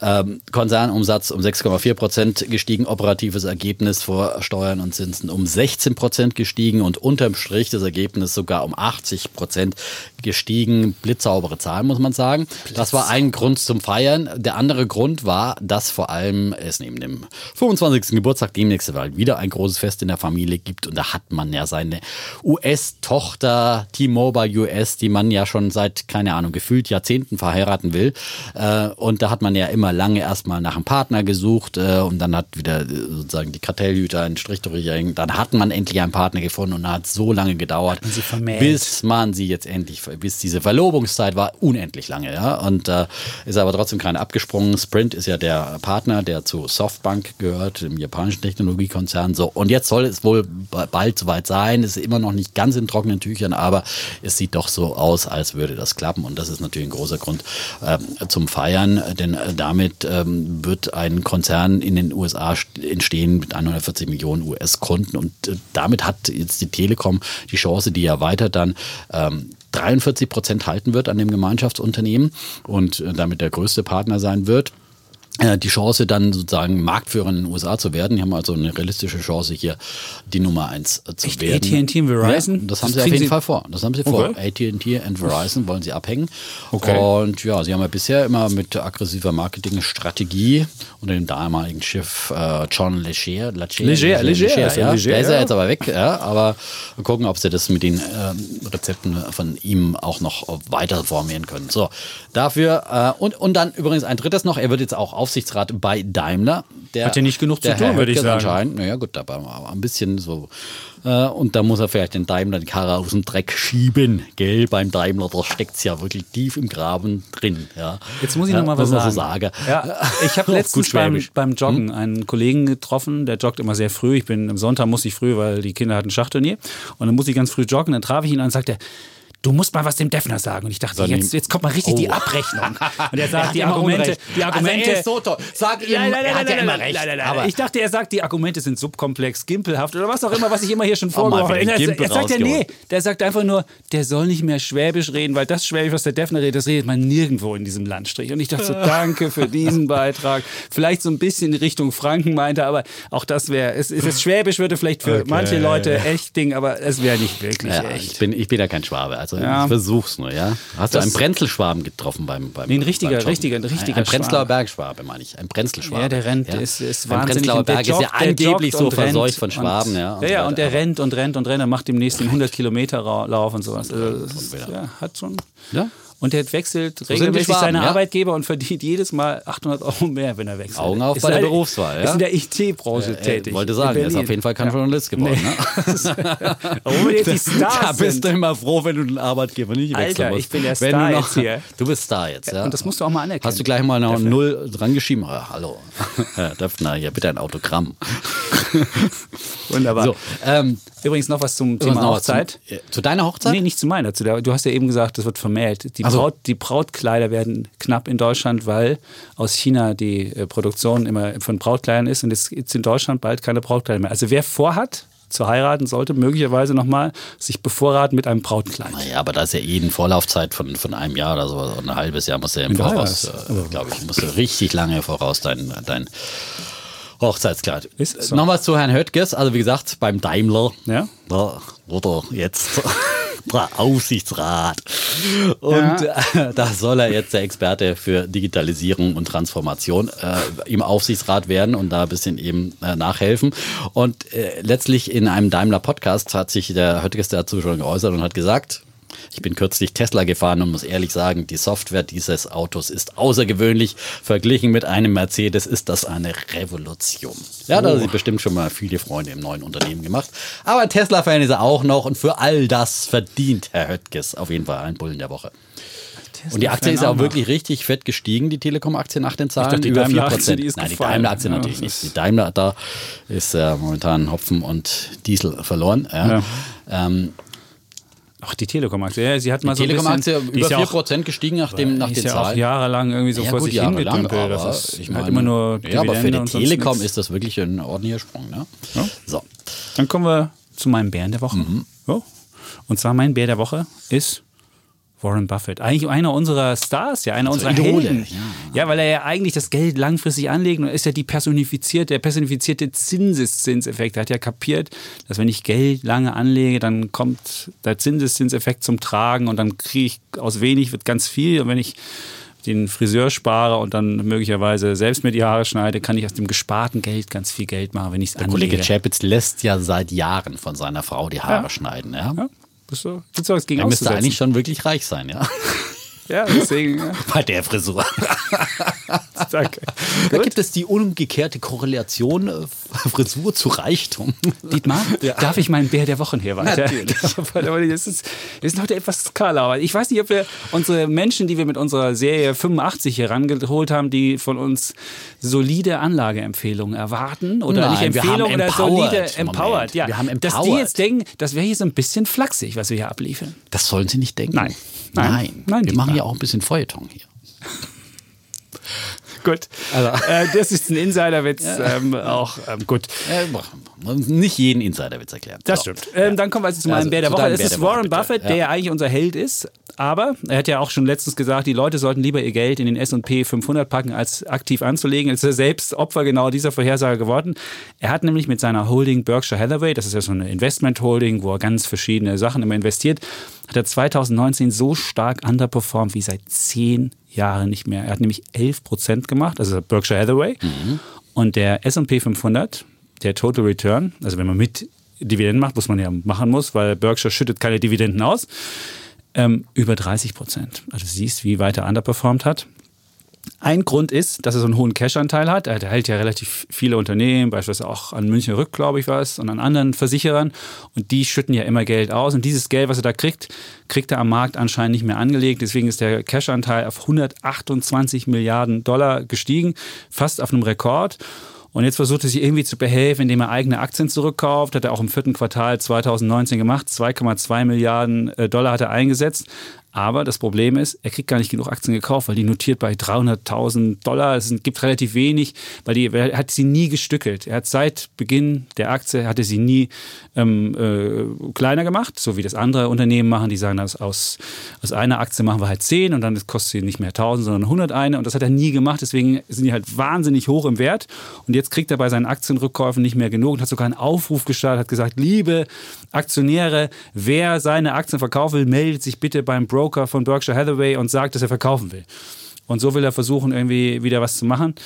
Ähm, Konzernumsatz um 6,4 Prozent gestiegen, operatives Ergebnis vor Steuern und Zinsen um 16 Prozent gestiegen und unterm Strich das Ergebnis sogar um 80 Prozent gestiegen. Blitzsaubere Zahlen, muss man sagen. Das war ein Grund zum Feiern. Der andere Grund war, dass vor allem es neben dem 25. Geburtstag demnächst wieder ein großes Fest in der Familie gibt und da hat man ja seine US-Tochter T-Mobile US, die man ja schon seit, keine Ahnung, gefühlt Jahrzehnten verheiraten will. Äh, Und da hat man ja immer lange erstmal nach einem Partner gesucht äh, und dann hat wieder äh, sozusagen die Kartellhüter einen Strich durchgehängt. Dann hat man endlich einen Partner gefunden und hat so lange gedauert, man bis man sie jetzt endlich, bis diese Verlobungszeit war unendlich lange. Ja? Und äh, ist aber trotzdem keiner abgesprungen. Sprint ist ja der Partner, der zu Softbank gehört, dem japanischen Technologiekonzern. So, und jetzt soll es wohl ba- bald soweit sein. Ist immer noch nicht ganz in trockenen Tüchern, aber es sieht doch so aus, als würde das klappen. Und das ist natürlich ein großer Grund ähm, zum Feiern, denn äh, damit ähm, wird ein Konzern in den USA st- entstehen mit 140 Millionen US-Kunden. Und äh, damit hat jetzt die Telekom die Chance, die ja weiter dann ähm, 43 Prozent halten wird an dem Gemeinschaftsunternehmen und äh, damit der größte Partner sein wird. Äh, die Chance, dann sozusagen Marktführer in den USA zu werden. Die haben also eine realistische Chance, hier die Nummer eins äh, zu Echt? werden. AT&T und Verizon? Ja, das, Das haben sie auf jeden sie- Fall vor. Das haben sie vor. Okay. AT&T und Verizon wollen sie abhängen. Okay. Und ja, sie haben ja bisher immer mit aggressiver Marketingstrategie unter dem damaligen Chef äh, John Leger, Leger, Leger, Leger, ist ja ja, Leger, der ist ja jetzt aber weg. Ja, aber wir gucken, ob sie das mit den ähm, Rezepten von ihm auch noch weiter formieren können. So, dafür äh, und, und dann übrigens ein drittes noch. Er wird jetzt auch Aufsichtsrat bei Daimler. Der, Hat ja nicht genug zu tun, würde ich sagen. Anscheinend. Naja, gut, aber ein bisschen so. Äh, und da muss er vielleicht den Daimler die Karre aus dem Dreck schieben. Gell, beim Daimler, da steckt es ja wirklich tief im Graben drin. Ja. Jetzt muss ich ja, noch mal was sagen. So sagen. Ja, ich habe letztens beim, beim Joggen einen Kollegen getroffen, der joggt immer sehr früh. Ich bin am Sonntag muss ich früh, weil die Kinder hatten Schachturnier. Und dann muss ich ganz früh joggen. Dann traf ich ihn an und sagte, Du musst mal was dem Defner sagen. Und ich dachte, jetzt, jetzt kommt mal richtig die Oh. Abrechnung. Und er Er sagt, hat die Argumente, Unrecht. die Also Argumente. er ist so toll. Sag ihm, er hat ja immer recht. Nein, nein, nein, Aber- ich dachte, er sagt, die Argumente sind subkomplex, gimpelhaft oder was auch immer, was ich immer hier schon Oh, vorgeworfen habe. Er, er sagt ja, nee, der sagt einfach nur, der soll nicht mehr Schwäbisch reden, weil das Schwäbisch, was der Defner redet, das redet man nirgendwo in diesem Landstrich. Und ich dachte so, danke für diesen Beitrag. Vielleicht so ein bisschen in Richtung Franken meinte, er, aber auch das wäre, es, es, das Schwäbisch würde vielleicht für Okay. manche Leute echt Ding, aber es wäre nicht wirklich Ja, echt. ich, bin, ich bin ja kein Schwabe, also Ja. ich versuch's nur, ja. Hast du Das- einen Brenzelschwaben getroffen beim, beim Nee, ein richtiger- beim richtiger- ein richtiger Ein Prenzlauer Schwabe. Bergschwabe, meine ich. Ein Brenzelschwabe. Ja, der rennt, ist, ist Beim wahnsinnig. Prenzlauer Berg ist ja joggt, angeblich joggt so verseucht von Schwaben, und, ja. und Ja, so ja, weiter. und der rennt und rennt und rennt, er macht demnächst den 100 Kilometer Lauf und sowas. Also, ist, ja, hat schon. Ja? Und der wechselt die regelmäßig Schwaben, seine ja. Arbeitgeber und verdient jedes Mal 800 Euro mehr, wenn er wechselt. Augen auf Ist bei der halt- Berufswahl, ja. Ist in der IT-Branche tätig. Ich wollte sagen, er ist auf jeden Fall kein Journalist geworden. Ne? Obwohl wir jetzt die Da Stars bist sind. du immer froh, wenn du den Arbeitgeber nicht Alter, wechseln musst. ich bin der wenn Star du noch, jetzt hier. Du bist Star jetzt, ja. Und das musst du auch mal anerkennen. Hast du gleich mal noch Null dran geschrieben? Ah, hallo, Herr Döpfner, hier bitte ein Autogramm. Wunderbar. So, ähm, Übrigens noch was zum Thema Hochzeit. Zum, äh, zu deiner Hochzeit? Nee, nicht zu meiner. Zu der, du hast ja eben gesagt, das wird vermählt. Die, Ach so. Braut, die Brautkleider werden knapp in Deutschland, weil aus China die äh, Produktion immer von Brautkleidern ist und es gibt in Deutschland bald keine Brautkleider mehr. Also wer vorhat zu heiraten, sollte möglicherweise nochmal sich bevorraten mit einem Brautkleid. Naja, aber da ist ja eh eine Vorlaufzeit von, von einem Jahr oder so. Ein halbes Jahr musst du ja im Voraus, äh, glaube ich, musst du richtig lange voraus dein, dein Hochzeitskleid. Ist so. Nochmal zu Herrn Höttges, also wie gesagt, beim Daimler. Ja. Da, oder jetzt Aufsichtsrat. Und äh, da soll er jetzt der Experte für Digitalisierung und Transformation äh, im Aufsichtsrat werden und da ein bisschen eben äh, nachhelfen. Und äh, letztlich in einem Daimler-Podcast hat sich der Höttges dazu schon geäußert und hat gesagt, ich bin kürzlich Tesla gefahren und muss ehrlich sagen, die Software dieses Autos ist außergewöhnlich. Verglichen mit einem Mercedes ist das eine Revolution. Ja, da sie bestimmt schon mal viele Freunde im neuen Unternehmen gemacht. Aber Tesla-Fan ist er auch noch und für all das verdient Herr Höttges auf jeden Fall einen Bullen der Woche. Und die Aktie ist auch wirklich richtig fett gestiegen, die Telekom-Aktie nach den Zahlen. dachte, die über Daimler-Aktie, 4%. die ist Nein, die. Daimler-Aktie Ja, natürlich nicht. Die Daimler, da ist äh, momentan Hopfen und Diesel verloren. Ja. Ja. Ähm, Ach, die Telekom-Aktie. Ja, sie hat mal die so ein Telekom-Aktie über ist ja auch- 4% gestiegen nach, dem, nach den ist ja auch Zahlen. jahrelang irgendwie so Ja, vor gut, sich hingedümpelt. aber Das ist ich halt meine, immer nur ja, aber für Dividende die Telekom ist das wirklich ein ordentlicher Sprung. Ne? Ja. So. Dann kommen wir zu meinem Bären der Woche. Mhm. Ja. Und zwar mein Bär der Woche ist Warren Buffett. Eigentlich einer unserer Stars, ja, einer unserer Idole, Helden. Ja. weil er ja eigentlich das Geld langfristig anlegt und ist ja die personifizierte, der personifizierte Zinseszinseffekt. Er hat ja kapiert, dass wenn ich Geld lange anlege, dann kommt der Zinseszinseffekt zum Tragen und dann kriege ich aus wenig wird ganz viel. Und wenn ich den Friseur spare und dann möglicherweise selbst mir die Haare schneide, kann ich aus dem gesparten Geld ganz viel Geld machen, wenn ich es Der anlege. Kollege Chapitz lässt ja seit Jahren von seiner Frau die Haare Ja. schneiden. Ja? Ja, bist du, gibt's was gegen Er müsste eigentlich schon wirklich reich sein, ja. Ja, deswegen. Ja. Bei der Frisur. Danke. Da gibt es die umgekehrte Korrelation äh, Frisur zu Reichtum. Dietmar, darf ich meinen Bär der Wochen hier weiter? Natürlich. Das ist, wir sind heute etwas Skala. aber Ich weiß nicht, ob wir unsere Menschen, die wir mit unserer Serie 85 hier rangeholt haben, die von uns solide Anlageempfehlungen erwarten oder Nein, nicht Empfehlungen oder empowered. solide empowered. Ja, wir haben Dass die empowered. jetzt denken, das wäre hier so ein bisschen flachsig, was wir hier abliefern. Das sollen Sie nicht denken. Nein. Nein. Nein. Nein, Wir machen ja auch ein bisschen Feuilleton hier. Gut. Äh, das ist ein Insiderwitz. Ähm, auch ähm, gut. Äh, nicht jeden Insiderwitz erklären. Das So. stimmt. Ähm, dann kommen wir also zu meinem Also, Bär der Woche. Es ist Woche, Warren bitte. Buffett, der ja eigentlich unser Held ist. Aber er hat ja auch schon letztens gesagt, die Leute sollten lieber ihr Geld in den S&P 500 packen, als aktiv anzulegen. Jetzt ist er selbst Opfer genau dieser Vorhersage geworden. Er hat nämlich mit seiner Holding Berkshire Hathaway, das ist ja so eine Investment-Holding, wo er ganz verschiedene Sachen immer investiert, hat er 2019 so stark underperformed wie seit zehn Jahren nicht mehr. Er hat nämlich 11 Prozent gemacht, also Berkshire Hathaway. Mhm. Und der S&P 500, der Total Return, also wenn man mit Dividenden macht, was man ja machen muss, weil Berkshire schüttet keine Dividenden aus, ähm, über 30 Prozent. Also du siehst, wie weit er underperformed hat. Ein Grund ist, dass er so einen hohen Cash-Anteil hat. Er hält ja relativ viele Unternehmen, beispielsweise auch an München Rück, glaube ich, was, und an anderen Versicherern. Und die schütten ja immer Geld aus. Und dieses Geld, was er da kriegt, kriegt er am Markt anscheinend nicht mehr angelegt. Deswegen ist der Cash-Anteil auf 128 Milliarden Dollar gestiegen, fast auf einem Rekord. Und jetzt versucht er sich irgendwie zu behelfen, indem er eigene Aktien zurückkauft. Hat er auch im vierten Quartal 2019 gemacht. 2,2 Milliarden äh, Dollar hat er eingesetzt. Aber das Problem ist, er kriegt gar nicht genug Aktien gekauft, weil die notiert bei 300.000 Dollar. Es gibt relativ wenig, weil die, er hat sie nie gestückelt. Er hat seit Beginn der Aktie, hatte sie nie ähm, äh, kleiner gemacht, so wie das andere Unternehmen machen. Die sagen, dass aus, aus einer Aktie machen wir halt 10 und dann kostet sie nicht mehr 1000, sondern 100 eine. Und das hat er nie gemacht. Deswegen sind die halt wahnsinnig hoch im Wert. Und jetzt kriegt er bei seinen Aktienrückkäufen nicht mehr genug und hat sogar einen Aufruf gestartet, hat gesagt, liebe Aktionäre, wer seine Aktien verkaufen will, meldet sich bitte beim Broker Broker von Berkshire Hathaway und sagt, dass er verkaufen will. Und so will er versuchen, irgendwie wieder was zu machen.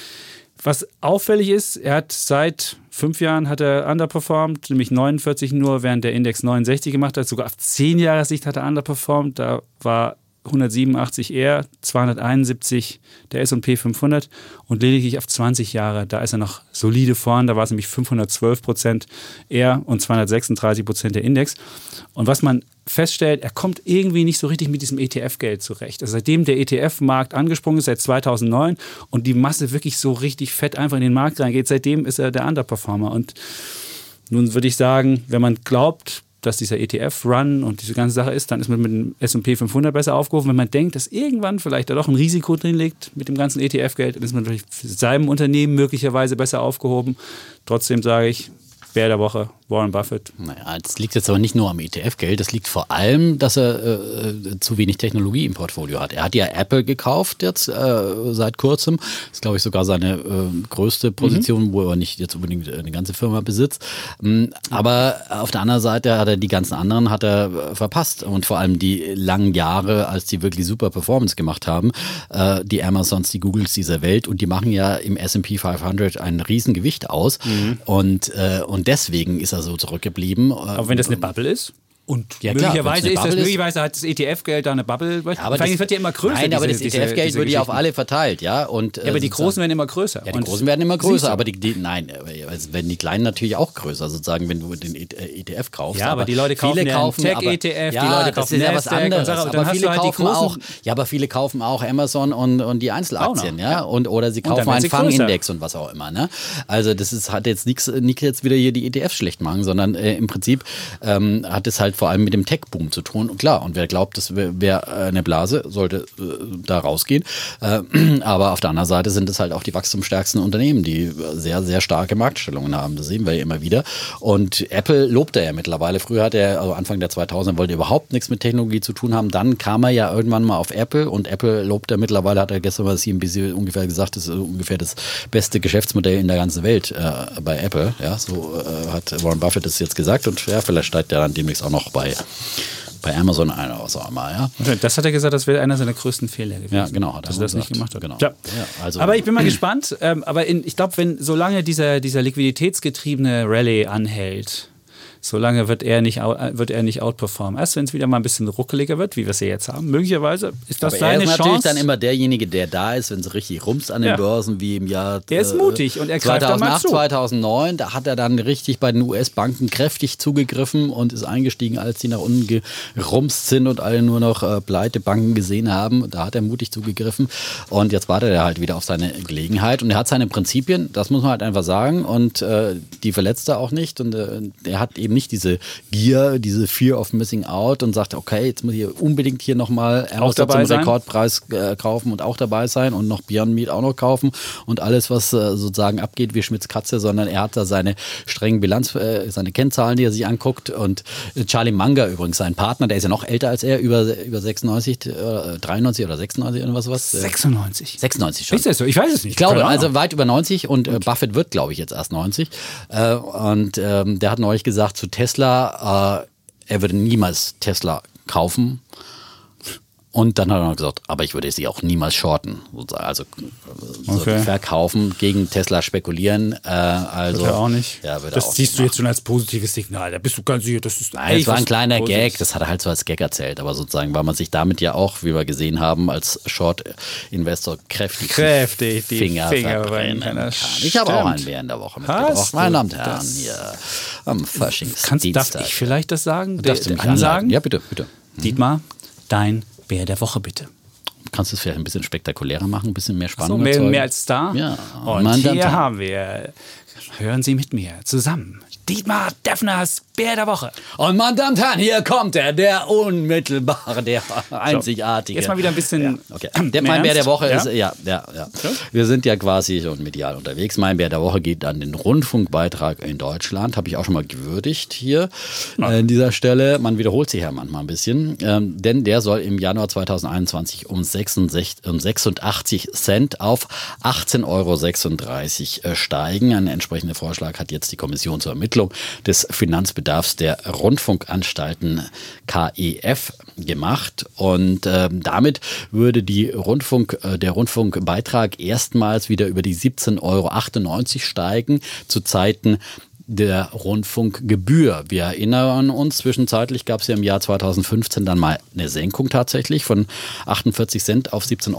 Was auffällig ist, er hat seit fünf Jahren hat er underperformed, nämlich 49 nur, während der Index 69 gemacht hat. Sogar auf zehn Jahre Sicht hat er underperformed. Da war 187 er, 271 der S&P 500 und lediglich auf 20 Jahre, da ist er noch solide vorn, da war es nämlich 512 Prozent er und 236 Prozent der Index. Und was man feststellt, er kommt irgendwie nicht so richtig mit diesem ETF-Geld zurecht. Also seitdem der ETF-Markt angesprungen ist, seit 2009 und die Masse wirklich so richtig fett einfach in den Markt reingeht, seitdem ist er der Underperformer. Und nun würde ich sagen, wenn man glaubt, dass dieser ETF-Run und diese ganze Sache ist, dann ist man mit dem S&P 500 besser aufgehoben. Wenn man denkt, dass irgendwann vielleicht da doch ein Risiko drin liegt mit dem ganzen ETF-Geld, dann ist man natürlich für seinem Unternehmen möglicherweise besser aufgehoben. Trotzdem sage ich, Bär der Woche, Warren Buffett. Naja, das liegt jetzt aber nicht nur am ETF-Geld, das liegt vor allem, dass er äh, zu wenig Technologie im Portfolio hat. Er hat ja Apple gekauft jetzt äh, seit kurzem. Das ist, glaube ich, sogar seine äh, größte Position, mhm. wo er nicht jetzt unbedingt eine ganze Firma besitzt. Ähm, aber auf der anderen Seite hat er die ganzen anderen hat er äh, verpasst. Und vor allem die langen Jahre, als die wirklich super Performance gemacht haben, äh, die Amazons, die Googles dieser Welt. Und die machen ja im S&P 500 ein Riesengewicht aus. Mhm. Und, äh, und deswegen ist er so zurückgeblieben. Aber wenn das eine Bubble ist? Und ja, möglicherweise ist das möglicherweise hat das ETF-Geld da eine Bubble. Ja, aber das wird ja immer größer. Nein, aber diese, das ETF-Geld wird ja auf alle verteilt, ja. Und, ja, aber die Großen werden immer größer. Ja, die Großen werden immer größer, aber die, die nein, also werden die Kleinen natürlich auch größer, sozusagen, wenn du den ETF kaufst. Ja, aber, aber die Leute kaufen viele kaufen Tech-ETF, ja, die Leute kaufen das ist ja was anderes. Und, aber viele halt kaufen auch, ja, aber viele kaufen auch Amazon und, und die Einzelaktien, ja, und oder sie kaufen einen Fangindex und was auch immer, ne? Also das ist hat jetzt nichts, nicht jetzt wieder hier die ETFs schlecht machen, sondern äh, im Prinzip ähm, hat es halt vor allem mit dem Tech Boom zu tun. Und klar, und wer glaubt, das wäre eine Blase, sollte äh, da rausgehen. Äh, aber auf der anderen Seite sind es halt auch die wachstumsstärksten Unternehmen, die sehr, sehr starke Marktstellungen haben. Das sehen wir ja immer wieder. Und Apple lobt er ja mittlerweile. Früher hat er, also Anfang der 2000er, wollte überhaupt nichts mit Technologie zu tun haben. Dann kam er ja irgendwann mal auf Apple und Apple lobt er mittlerweile, hat er gestern mal CNBC ungefähr gesagt, das ist ungefähr das beste Geschäftsmodell in der ganzen Welt äh, bei Apple. Ja, so äh, hat Warren Buffett das jetzt gesagt und ja, vielleicht steigt er dann demnächst auch noch bei bei Amazon einer was auch immer, ja. Das hat er gesagt, das wäre einer seiner größten Fehler gewesen. Ja, genau. Hat dass er das gesagt. nicht gemacht hat. Genau. Ja. Ja, also aber ich bin mal gespannt. Ähm, aber in, ich glaube, wenn solange dieser, dieser liquiditätsgetriebene Rallye anhält, solange wird er nicht, wird er nicht outperformen. Erst wenn es wieder mal ein bisschen ruckeliger wird, wie wir es ja jetzt haben, möglicherweise ist das Aber seine er ist Chance. natürlich dann immer derjenige, der da ist, wenn es richtig rumst an den ja. Börsen, wie im Jahr. Der ist mutig und er greift 2008, zu. 2009, da hat er dann richtig bei den US-Banken kräftig zugegriffen und ist eingestiegen, als die nach unten gerumst sind und alle nur noch äh, pleite Banken gesehen haben. Da hat er mutig zugegriffen und jetzt wartet er halt wieder auf seine Gelegenheit und er hat seine Prinzipien, das muss man halt einfach sagen und äh, die verletzt er auch nicht und äh, er hat eben nicht diese Gier, diese Fear of Missing Out und sagt, okay, jetzt muss ich unbedingt hier nochmal Amazon zum sein? Rekordpreis äh, kaufen und auch dabei sein und noch Beyond Meat auch noch kaufen und alles, was äh, sozusagen abgeht wie Schmitz Katze, sondern er hat da seine strengen Bilanz, äh, seine Kennzahlen, die er sich anguckt und äh, Charlie Munger übrigens, sein Partner, der ist ja noch älter als er, über, über 96, äh, 93 oder 96 oder was was? 96. 96 schon. Ist das so? Ich weiß es nicht. Ich glaube, also weit über 90 und äh, Buffett wird, glaube ich, jetzt erst 90. Äh, und ähm, der hat neulich gesagt zu Tesla, äh, er würde niemals Tesla kaufen. Und dann hat er noch gesagt, aber ich würde sie auch niemals shorten. Also äh, so Okay. verkaufen, gegen Tesla spekulieren. Äh, also, Wird er auch nicht. Ja, das auch siehst nicht du jetzt schon als positives Signal. Da bist du ganz sicher, das ist Nein, es war ein kleiner Positives. Gag, das hat er halt so als Gag erzählt, aber sozusagen, weil man sich damit ja auch, wie wir gesehen haben, als Short-Investor kräftig, Kräftig die Finger, Finger verbrennen kann. Das Ich habe auch einen Bären der Woche mitgebracht. Meine Damen und Herren, das? hier am Kannst, Faschingsdienstag. darf ich vielleicht das sagen? Darfst du mich ansagen? ansagen? Ja, bitte, bitte. Dietmar, dein Bär der Woche bitte. Kannst du es vielleicht ein bisschen spektakulärer machen, ein bisschen mehr So, Spannung mehr, erzeugen? mehr als Star? Ja. Und und hier haben wir, hören Sie mit mir zusammen, Dietmar Deffners Bär der Woche. Und meine Damen und Herren, hier kommt er, der unmittelbare, der einzigartige. Jetzt mal wieder ein bisschen Ja, okay. Der mein Bär der? Woche Ja? ist, ja, ja, ja. Wir sind ja quasi schon medial unterwegs. Mein Bär der Woche geht an den Rundfunkbeitrag in Deutschland. Habe ich auch schon mal gewürdigt hier äh, an dieser Stelle. Man wiederholt sich ja manchmal ein bisschen, ähm, denn der soll im Januar 2021 um 66, um 86 Cent auf 18,36 Euro äh, steigen. Ein entsprechender Vorschlag hat jetzt die Kommission zur Ermittlung des Finanzbedarfs der Rundfunkanstalten KEF gemacht. Und ähm, damit würde die Rundfunk, äh, der Rundfunkbeitrag erstmals wieder über die 17,98 Euro steigen. Zu Zeiten der Rundfunkgebühr. Wir erinnern uns, zwischenzeitlich gab es ja im Jahr 2015 dann mal eine Senkung tatsächlich von 48 Cent auf 17,50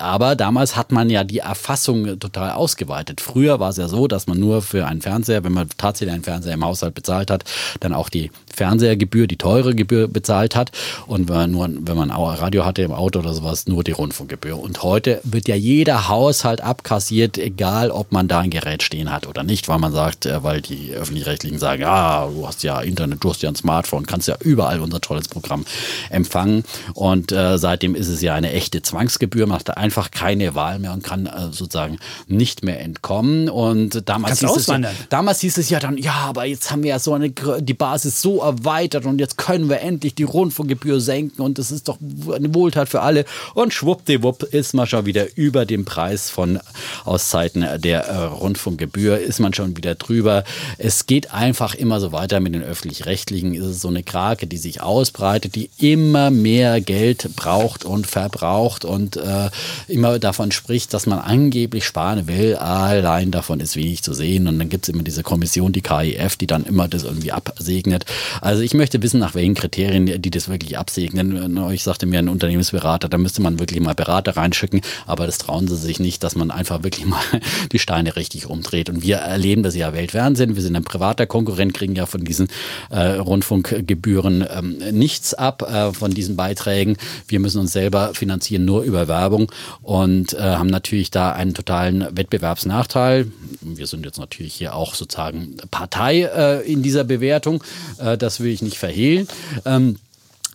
Euro. Aber damals hat man ja die Erfassung total ausgeweitet. Früher war es ja so, dass man nur für einen Fernseher, wenn man tatsächlich einen Fernseher im Haushalt bezahlt hat, dann auch die Fernsehergebühr, die teure Gebühr bezahlt hat. Und wenn man, nur, wenn man Radio hatte im Auto oder sowas, nur die Rundfunkgebühr. Und heute wird ja jeder Haushalt abkassiert, egal ob man da ein Gerät stehen hat oder nicht, weil man sagt, äh, weil die Öffentlich-Rechtlichen sagen, ja, du hast ja Internet, du hast ja ein Smartphone, kannst ja überall unser tolles Programm empfangen. Und äh, seitdem ist es ja eine echte Zwangsgebühr. Da einfach keine Wahl mehr und kann äh, sozusagen nicht mehr entkommen. Und damals hieß, es damals hieß es ja dann, ja, aber jetzt haben wir ja so eine die Basis so erweitert und jetzt können wir endlich die Rundfunkgebühr senken und das ist doch eine Wohltat für alle. Und schwuppdiwupp ist man schon wieder über dem Preis von aus Zeiten der äh, Rundfunkgebühr, ist man schon wieder drüber. Es geht einfach immer so weiter mit den öffentlich-rechtlichen. Es ist so eine Krake, die sich ausbreitet, die immer mehr Geld braucht und verbraucht und äh, immer davon spricht, dass man angeblich sparen will. Allein davon ist wenig zu sehen. Und dann gibt es immer diese Kommission, die KIF, die dann immer das irgendwie absegnet. Also ich möchte wissen, nach welchen Kriterien die das wirklich absegnen. Ich sagte mir ein Unternehmensberater, da müsste man wirklich mal Berater reinschicken, aber das trauen sie sich nicht, dass man einfach wirklich mal die Steine richtig umdreht. Und wir erleben das ja Weltfernsehen. Wir sind ein privater Konkurrent, kriegen ja von diesen äh, Rundfunkgebühren ähm, nichts ab, äh, von diesen Beiträgen. Wir müssen uns selber finanzieren, nur über Werbung und äh, haben natürlich da einen totalen Wettbewerbsnachteil. Wir sind jetzt natürlich hier auch sozusagen Partei äh, in dieser Bewertung. Äh, das will ich nicht verhehlen. Ähm,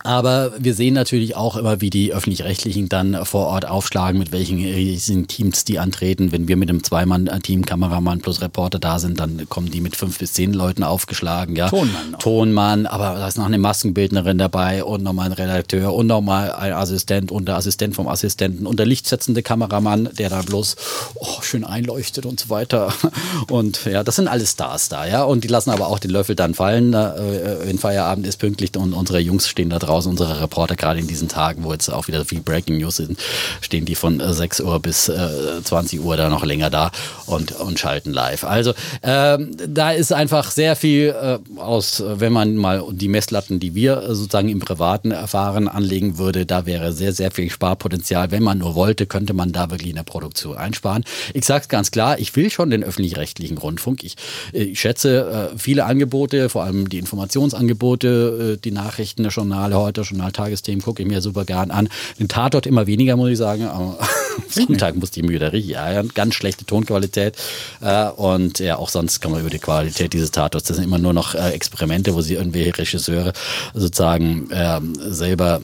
aber wir sehen natürlich auch immer, wie die Öffentlich-Rechtlichen dann vor Ort aufschlagen, mit welchen riesigen Teams die antreten. Wenn wir mit einem Zweimann-Team, Kameramann plus Reporter da sind, dann kommen die mit fünf bis zehn Leuten aufgeschlagen. Ja. Tonmann noch. Tonmann, aber da ist noch eine Maskenbildnerin dabei und nochmal ein Redakteur und nochmal ein Assistent und der Assistent vom Assistenten und der lichtsetzende Kameramann, der da bloß oh, schön einleuchtet und so weiter. Und ja, das sind alles Stars da, ja. Und die lassen aber auch den Löffel dann fallen, äh, wenn Feierabend ist pünktlich und unsere Jungs stehen da draußen, unsere Reporter gerade in diesen Tagen, wo jetzt auch wieder viel Breaking News sind, stehen die von äh, 6 Uhr bis äh, 20 Uhr da noch länger da und, und schalten live. Also ähm, da ist einfach sehr viel äh, aus, wenn man mal die Messlatten, die wir äh, sozusagen im Privaten erfahren, anlegen würde, da wäre sehr, sehr viel Sparpotenzial. Wenn man nur wollte, könnte man da wirklich in der Produktion einsparen. Ich sage es ganz klar, ich will schon den öffentlich-rechtlichen Rundfunk. Ich, ich schätze äh, viele Angebote, vor allem die Informationsangebote, äh, die Nachrichten, Journale, heute Journal-Tagesthemen gucke ich mir super gern an. Den Tatort immer weniger, muss ich sagen. Aber Sonntag musste ich mir richtig ärgern. Ganz schlechte Tonqualität. Äh, und ja, auch sonst kann man über die Qualität dieses Tatorts, das sind immer nur noch äh, Experimente, wo sie irgendwelche Regisseure sozusagen äh, selber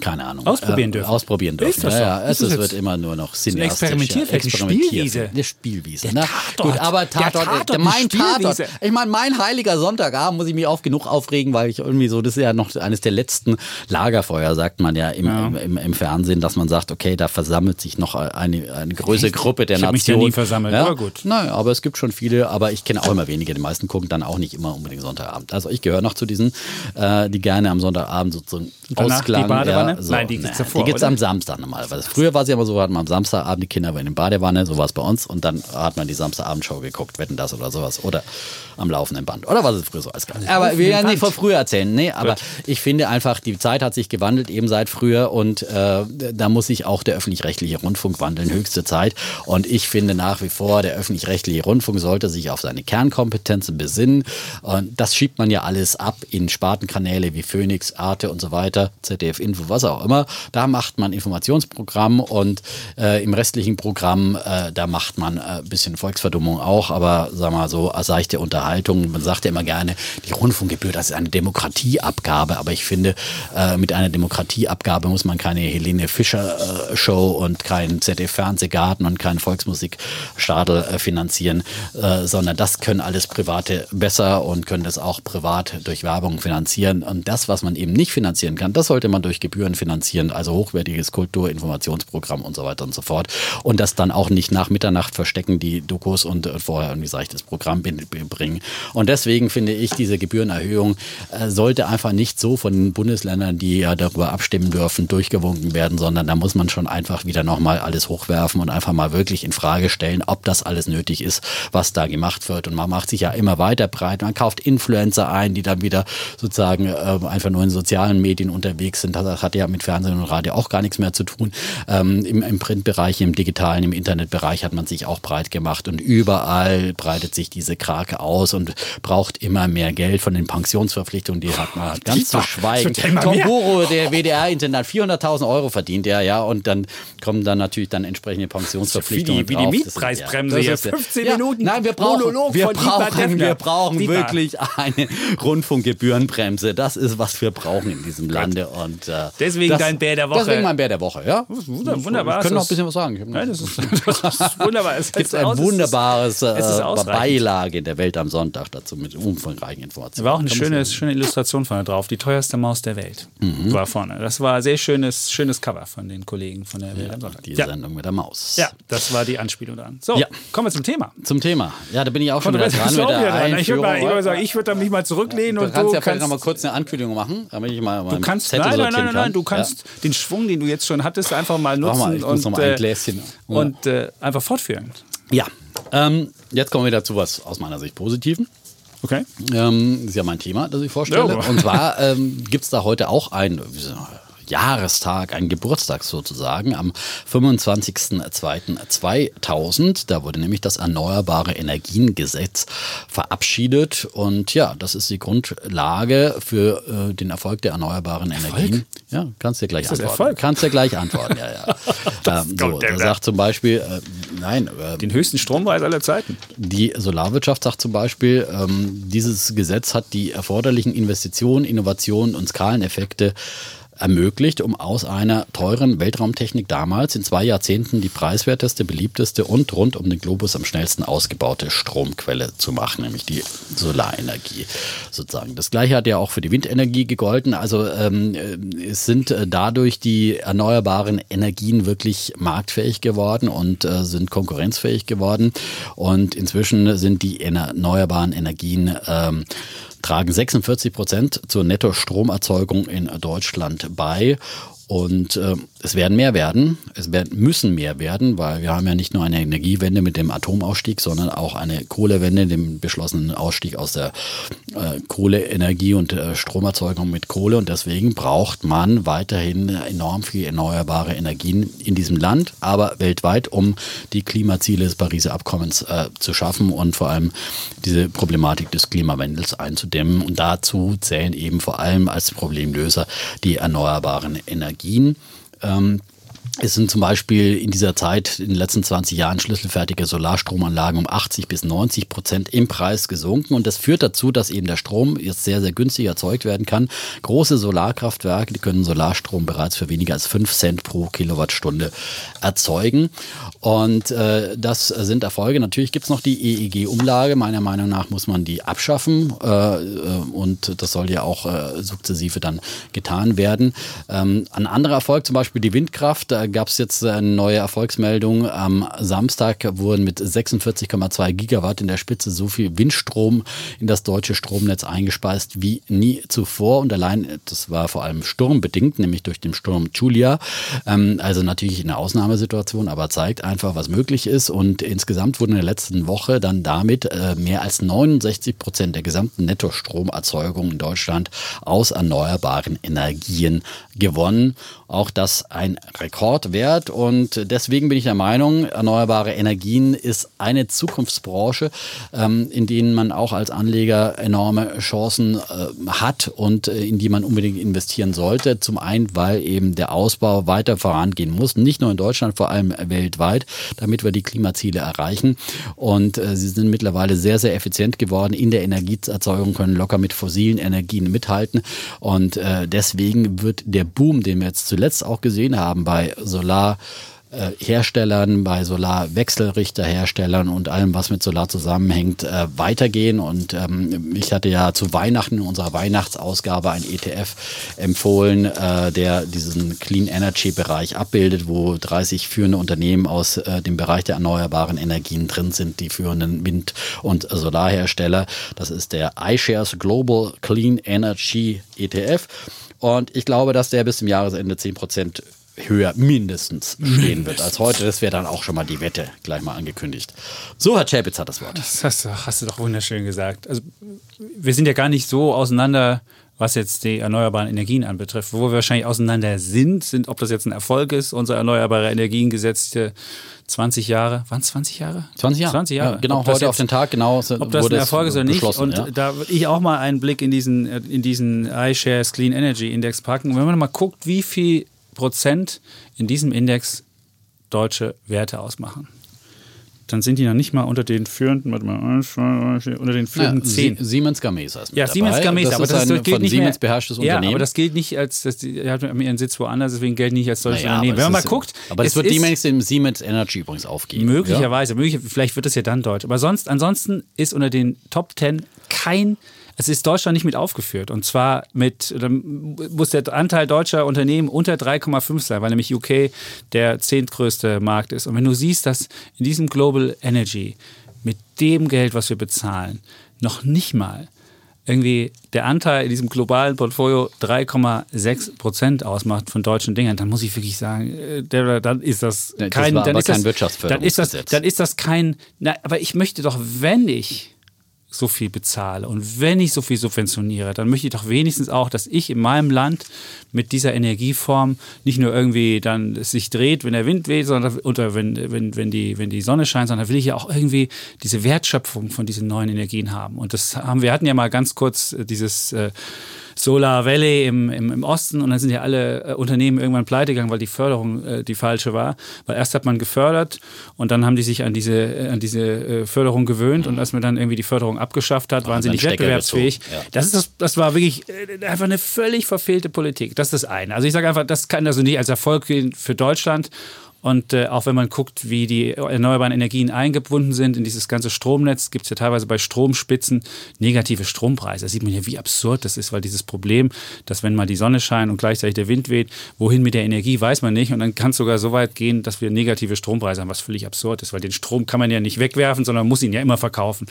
keine Ahnung. Ausprobieren äh, dürfen. Ausprobieren dürfen. Ist das ja, so? ja, Ist es, wird immer nur noch cineastisch. Experimentierfeld, eine Spielwiese. Eine Spielwiese. Der ne? Tatort. Gut, aber Tatort, Tatort, der, eine mein Tatort. Ich meine, mein heiliger Sonntagabend muss ich mich oft genug aufregen, weil ich irgendwie so, das ist ja noch eines der letzten Lagerfeuer, sagt man ja im, Im, im, im Fernsehen, dass man sagt, okay, da versammelt sich noch eine, eine größere Gruppe der Ich hab mich da Nation. nie versammelt, aber gut. Nein, aber es gibt schon viele, aber ich kenne auch immer wenige. Die meisten gucken dann auch nicht immer unbedingt Sonntagabend. Also ich gehöre noch zu diesen, äh, die gerne am Sonntagabend sozusagen danach Ausklang. die Badewanne? Ja, so, Nein, die gibt's davor, Die gibt es oder? am Samstag normalerweise. Früher war es ja immer so, hatten wir am Samstagabend die Kinder in der Badewanne, so war es bei uns. Und dann hat man die Samstagabendshow geguckt, wetten das oder sowas. Oder am laufenden Band. Oder was es früher so als gab. Aber ich will ja laufenden nicht von früher erzählen. Nee, aber ich finde einfach, die Zeit hat sich gewandelt, eben seit früher. Und äh, da muss sich auch der öffentlich-rechtliche Rundfunk wandeln, höchste Zeit. Und ich finde nach wie vor, der öffentlich-rechtliche Rundfunk sollte sich auf seine Kernkompetenzen besinnen. Und das schiebt man ja alles ab in Spartenkanäle wie Phoenix, Arte und so weiter, ZDF Info, was auch immer. Da macht man Informationsprogramm und äh, im restlichen Programm, äh, da macht man äh, ein bisschen Volksverdummung auch, aber sag mal so, seichte Unterhaltung. Man sagt ja immer gerne, die Rundfunkgebühr, das ist eine Demokratieabgabe, aber ich finde, äh, mit einer Demokratieabgabe muss man keine Helene Fischer äh, Show und keinen ZDF Fernsehgarten und keinen Volksmusikstadel äh, finanzieren, äh, sondern das können alles Private besser und können das auch privat durch Werbung finanzieren. Und das, was man eben nicht finanzieren kann, das sollte man durch Gebühren finanzieren, also hochwertiges Kulturinformationsprogramm und so weiter und so fort. Und das dann auch nicht nach Mitternacht verstecken, die Dokus und äh, vorher irgendwie seichtes Programm bin- bringen. Und deswegen finde ich, diese Gebührenerhöhung äh, sollte einfach nicht so von den Bundesländern, die ja darüber abstimmen dürfen, durchgewunken werden, sondern da muss man schon einfach wieder nochmal alles hochwerfen und einfach mal wirklich in Frage stellen, ob das alles nötig ist, was da gemacht wird. Und man macht sich ja immer weiter breit. Man kauft Influencer ein, die dann wieder sozusagen äh, einfach nur in sozialen Medien unterwegs sind. Das hat ja mit Fernsehen und Radio auch gar nichts mehr zu tun. Ähm, im, Im Printbereich, im digitalen, im Internetbereich hat man sich auch breit gemacht und überall breitet sich diese Krake aus und braucht immer mehr Geld von den Pensionsverpflichtungen. Die hat man ganz zu schweigen. ja Tom. Boro, der WDR-Intendant, 400.000 Euro verdient er, ja, und dann kommen dann natürlich dann entsprechende Pensionsverpflichtungen Wie die- wie die Mietpreisbremse hier. ist- 15 ja, Minuten Nein, wir brauchen, Monolog wir brauchen, wir brauchen Dietmar. wirklich eine Rundfunkgebührenbremse. Das ist, was wir brauchen in diesem Lande. Und, äh, Deswegen das, dein Bär der Woche. Deswegen mein Bär der Woche, ja. Wunder- wunderbar. Wir können noch ein bisschen was sagen. Ich Nein, das ist, das ist wunderbar. Es gibt ein aus- wunderbares äh. Beilage in der Welt am Sonntag dazu mit umfangreichen Informationen. War auch eine schöne, schöne Illustration vorne drauf. Die teuerste Maus der Welt war vorne. Das war ein sehr schönes, schönes Cover von den Kollegen von der Welt am Sonntag. Die Ja, Sendung mit der Maus. ja, das war die Anspielung daran. So, Ja. kommen wir zum Thema. Zum Thema. Ja, da bin ich auch schon wieder dran mit der wieder dran. Ich würde mal- ich würde sagen, ich würde mich mal zurücklehnen Du und kannst du ja vielleicht kannst noch mal kurz eine Ankündigung machen, damit ich mal Du kannst, nein, nein, sortieren nein, nein, du kannst den Schwung, den du jetzt schon hattest, einfach mal nutzen mal, ich muss und, noch mal ein äh, Gläschen. und äh, einfach fortführen. Ja, ähm, jetzt kommen wir wieder zu was aus meiner Sicht Positiven. Okay? Ähm, das ist ja mein Thema, das ich vorstelle. Ja. Und zwar ähm, gibt es da heute auch ein Jahrestag, einen Geburtstag sozusagen, am 25.02.2000. Da wurde nämlich das Erneuerbare Energiengesetz verabschiedet. Und ja, das ist die Grundlage für äh, den Erfolg der erneuerbaren Energien. Ja, kannst dir gleich das antworten. Erfolg? Kannst dir gleich antworten, ja, ja. ähm, so, kommt der da da. sagt zum Beispiel, äh, nein, äh, Den höchsten Strompreis aller Zeiten. die Solarwirtschaft sagt zum Beispiel, ähm, dieses Gesetz hat die erforderlichen Investitionen, Innovationen und Skaleneffekte ermöglicht, um aus einer teuren Weltraumtechnik damals in zwei Jahrzehnten die preiswerteste, beliebteste und rund um den Globus am schnellsten ausgebaute Stromquelle zu machen, nämlich die Solarenergie sozusagen. Das gleiche hat ja auch für die Windenergie gegolten. Also ähm, äh, es sind äh, dadurch die erneuerbaren Energien wirklich marktfähig geworden und äh, sind konkurrenzfähig geworden. Und inzwischen sind die erneuerbaren Energien ähm, tragen 46 Prozent zur Netto-Stromerzeugung in Deutschland bei. Und äh, es werden mehr werden, es werden, müssen mehr werden, weil wir haben ja nicht nur eine Energiewende mit dem Atomausstieg, sondern auch eine Kohlewende, dem beschlossenen Ausstieg aus der äh, Kohleenergie und äh, Stromerzeugung mit Kohle und deswegen braucht man weiterhin enorm viel erneuerbare Energien in diesem Land, aber weltweit, um die Klimaziele des Pariser Abkommens äh, zu schaffen und vor allem diese Problematik des Klimawandels einzudämmen. Und dazu zählen eben vor allem als Problemlöser die erneuerbaren Energien. Ähm, es sind zum Beispiel in dieser Zeit, in den letzten 20 Jahren, schlüsselfertige Solarstromanlagen um 80 bis 90 Prozent im Preis gesunken. Und das führt dazu, dass eben der Strom jetzt sehr, sehr günstig erzeugt werden kann. Große Solarkraftwerke, die können Solarstrom bereits für weniger als 5 Cent pro Kilowattstunde erzeugen. Und äh, das sind Erfolge. Natürlich gibt es noch die EEG-Umlage. Meiner Meinung nach muss man die abschaffen. Äh, äh, und das soll ja auch äh, sukzessive dann getan werden. Ähm, ein anderer Erfolg, zum Beispiel die Windkraft. Da gab es jetzt eine neue Erfolgsmeldung. Am Samstag wurden mit 46,2 Gigawatt in der Spitze so viel Windstrom in das deutsche Stromnetz eingespeist wie nie zuvor. Und allein, das war vor allem sturmbedingt, nämlich durch den Sturm Julia. Ähm, also natürlich eine Ausnahmesituation, aber zeigt einfach, was möglich ist. Und insgesamt wurden in der letzten Woche dann damit äh, mehr als 69 Prozent der gesamten Nettostromerzeugung in Deutschland aus erneuerbaren Energien gewonnen. Auch das ein Rekord wert und deswegen bin ich der Meinung, erneuerbare Energien ist eine Zukunftsbranche, ähm, in denen man auch als Anleger enorme Chancen äh, hat und äh, in die man unbedingt investieren sollte. Zum einen, weil eben der Ausbau weiter vorangehen muss, nicht nur in Deutschland, vor allem weltweit, damit wir die Klimaziele erreichen. Und äh, sie sind mittlerweile sehr, sehr effizient geworden in der Energieerzeugung, können locker mit fossilen Energien mithalten. Und deswegen wird der Boom, den wir jetzt zuletzt zuletzt auch gesehen haben bei Solar. Herstellern, bei Solarwechselrichterherstellern und allem, was mit Solar zusammenhängt, äh, weitergehen. Und ähm, ich hatte ja zu Weihnachten in unserer Weihnachtsausgabe ein ETF empfohlen, äh, der diesen Clean Energy Bereich abbildet, wo 30 führende Unternehmen aus äh, dem Bereich der erneuerbaren Energien drin sind, die führenden Wind- und Solarhersteller. Das ist der iShares Global Clean Energy ETF. Und ich glaube, dass der bis zum Jahresende 10 Prozent höher mindestens stehen wird als heute. Das wäre dann auch schon mal die Wette gleich mal angekündigt. So, Herr Chapitz hat das Wort. Das hast, hast, du doch wunderschön gesagt. Also, wir sind ja gar nicht so auseinander, was jetzt die erneuerbaren Energien anbetrifft. Wo wir wahrscheinlich auseinander sind, sind, ob das jetzt ein Erfolg ist, unser erneuerbare Energiengesetz 20 Jahre, waren es 20 Jahre? 20 Jahre. 20 Jahre. Ja, genau, heute jetzt, auf den Tag, genau. Ob das ein Erfolg ist oder nicht. Und ja. da würde ich auch mal einen Blick in diesen, in diesen iShares Clean Energy Index packen. Und wenn man mal guckt, wie viel Prozent in diesem Index deutsche Werte ausmachen dann sind die noch nicht mal unter den führenden, warte mal, unter den führenden ja, zehn. Siemens Gamesa ist Ja, Siemens Gamesa, das aber das, ist ein gilt von nicht Siemens mehr, beherrschtes Unternehmen. Ja, aber das gilt nicht als, das, die hat ihren Sitz woanders, deswegen gilt nicht als deutsches naja, Unternehmen. Wenn man mal guckt. Aber das wird demnächst im Siemens Energy übrigens aufgehen. Möglicherweise, ja? möglich, vielleicht wird es ja dann deutsch. Aber sonst, ansonsten ist unter den Top Ten kein es ist Deutschland nicht mit aufgeführt. Und zwar mit, dann muss der Anteil deutscher Unternehmen unter 3,5 sein, weil nämlich UK der zehntgrößte Markt ist. Und wenn du siehst, dass in diesem Global Energy mit dem Geld, was wir bezahlen, noch nicht mal irgendwie der Anteil in diesem globalen Portfolio 3,6 Prozent ausmacht von deutschen Dingern, dann muss ich wirklich sagen, äh, dann ist das kein, das dann, ist kein das, dann ist das, dann ist das kein, na, aber ich möchte doch, wenn ich so viel bezahle und wenn ich so viel subventioniere, dann möchte ich doch wenigstens auch, dass ich in meinem Land mit dieser Energieform nicht nur irgendwie dann sich dreht, wenn der Wind weht, sondern oder wenn, wenn, wenn, die, wenn die Sonne scheint, sondern will ich ja auch irgendwie diese Wertschöpfung von diesen neuen Energien haben. Und das haben wir hatten ja mal ganz kurz dieses äh, Solar Valley im, im, im Osten und dann sind ja alle äh, Unternehmen irgendwann pleite gegangen, weil die Förderung äh, die falsche war. Weil erst hat man gefördert und dann haben die sich an diese, äh, an diese äh, Förderung gewöhnt und als man dann irgendwie die Förderung abgeschafft hat, waren sie nicht wettbewerbsfähig. Ja. Das, ist das, das war wirklich äh, einfach eine völlig verfehlte Politik. Das ist das eine. Also ich sage einfach, das kann also nicht als Erfolg gehen für Deutschland und äh, auch wenn man guckt, wie die erneuerbaren Energien eingebunden sind in dieses ganze Stromnetz, gibt es ja teilweise bei Stromspitzen negative Strompreise. Da sieht man ja, wie absurd das ist, weil dieses Problem, dass wenn mal die Sonne scheint und gleichzeitig der Wind weht, wohin mit der Energie, weiß man nicht. Und dann kann es sogar so weit gehen, dass wir negative Strompreise haben, was völlig absurd ist, weil den Strom kann man ja nicht wegwerfen, sondern muss ihn ja immer verkaufen.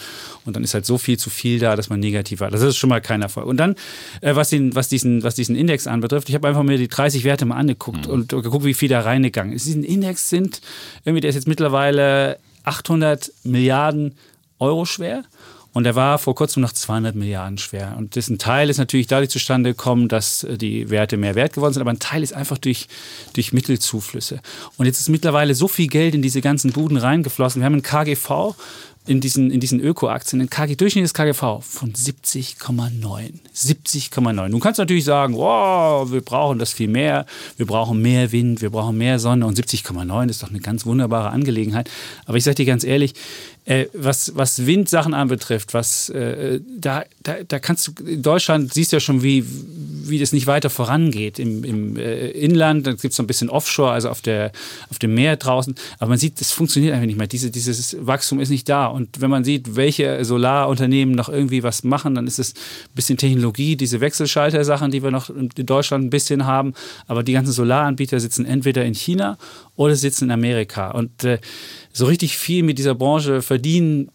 Und dann ist halt so viel zu viel da, dass man negativ hat. Das ist schon mal kein Erfolg. Und dann, äh, was, den, was, diesen, was diesen Index anbetrifft, ich habe einfach mir die 30 Werte mal angeguckt mhm. und geguckt, wie viel da reingegangen ist. Diesen Index sind, irgendwie, der ist jetzt mittlerweile 800 Milliarden Euro schwer. Und der war vor kurzem noch 200 Milliarden schwer. Und dessen Teil ist natürlich dadurch zustande gekommen, dass äh, die Werte mehr wert geworden sind, aber ein Teil ist einfach durch, durch Mittelzuflüsse. Und jetzt ist mittlerweile so viel Geld in diese ganzen Buden reingeflossen. Wir haben ein KGV in diesen, in diesen Öko-Aktien, ein KG, durchschnittliches KGV von 70,9. 70,9. Nun kannst du natürlich sagen, wow, wir brauchen das viel mehr, wir brauchen mehr Wind, wir brauchen mehr Sonne und 70,9 ist doch eine ganz wunderbare Angelegenheit. Aber ich sage dir ganz ehrlich, äh, was, was Windsachen anbetrifft, was äh, da, da, da kannst du in Deutschland siehst du ja schon, wie, wie das nicht weiter vorangeht. Im, im äh, Inland, da gibt es so ein bisschen Offshore, also auf, der, auf dem Meer draußen. Aber man sieht, das funktioniert einfach nicht mehr. Diese, dieses Wachstum ist nicht da. Und wenn man sieht, welche Solarunternehmen noch irgendwie was machen, dann ist es ein bisschen Technologie, diese Wechselschalter-Sachen, die wir noch in Deutschland ein bisschen haben. Aber die ganzen Solaranbieter sitzen entweder in China oder sitzen in Amerika. Und äh, so richtig viel mit dieser Branche verdienen,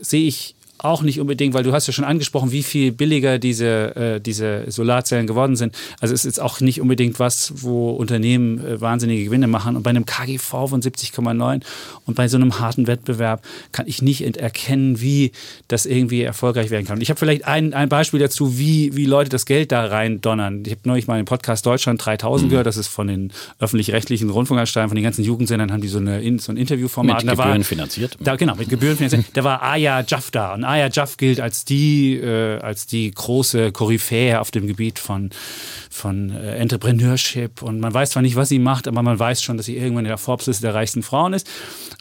sehe ich auch nicht unbedingt, weil du hast ja schon angesprochen, wie viel billiger diese, äh, diese Solarzellen geworden sind. Also es ist auch nicht unbedingt was, wo Unternehmen äh, wahnsinnige Gewinne machen. Und bei einem KGV von 70,9 und bei so einem harten Wettbewerb kann ich nicht erkennen, wie das irgendwie erfolgreich werden kann. Und ich habe vielleicht ein, ein Beispiel dazu, wie, wie Leute das Geld da rein donnern. Ich habe neulich mal den Podcast Deutschland 3000 mhm. gehört, das ist von den öffentlich-rechtlichen Rundfunkanstalten, von den ganzen Jugendsendern, haben die so, eine, so ein Interviewformat. Mit Gebühren war, finanziert. Da, genau, mit Gebühren finanziert. da war Aya Jaff da und Aya Jaff gilt als die, äh, als die große Koryphäe auf dem Gebiet von, von äh, Entrepreneurship. Und man weiß zwar nicht, was sie macht, aber man weiß schon, dass sie irgendwann in der Forbes-Liste der reichsten Frauen ist.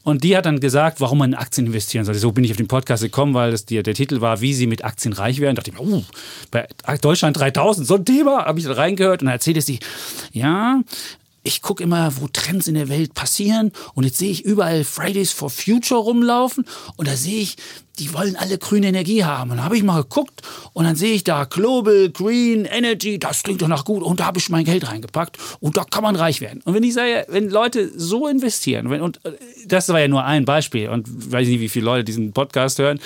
Und die hat dann gesagt, warum man in Aktien investieren soll. So bin ich auf den Podcast gekommen, weil das die, der Titel war, wie sie mit Aktien reich werden. Da dachte ich mir, oh, bei Deutschland 3000, so ein Thema, habe ich da reingehört. Und dann erzählte sie, ja, ich gucke immer, wo Trends in der Welt passieren und jetzt sehe ich überall Fridays for Future rumlaufen und da sehe ich, die wollen alle grüne Energie haben. Und da habe ich mal geguckt und dann sehe ich da Global Green Energy, das klingt doch nach gut. Und da habe ich mein Geld reingepackt und da kann man reich werden. Und wenn ich sage, wenn Leute so investieren, wenn, und äh, das war ja nur ein Beispiel und weiß nicht, wie viele Leute diesen Podcast hören,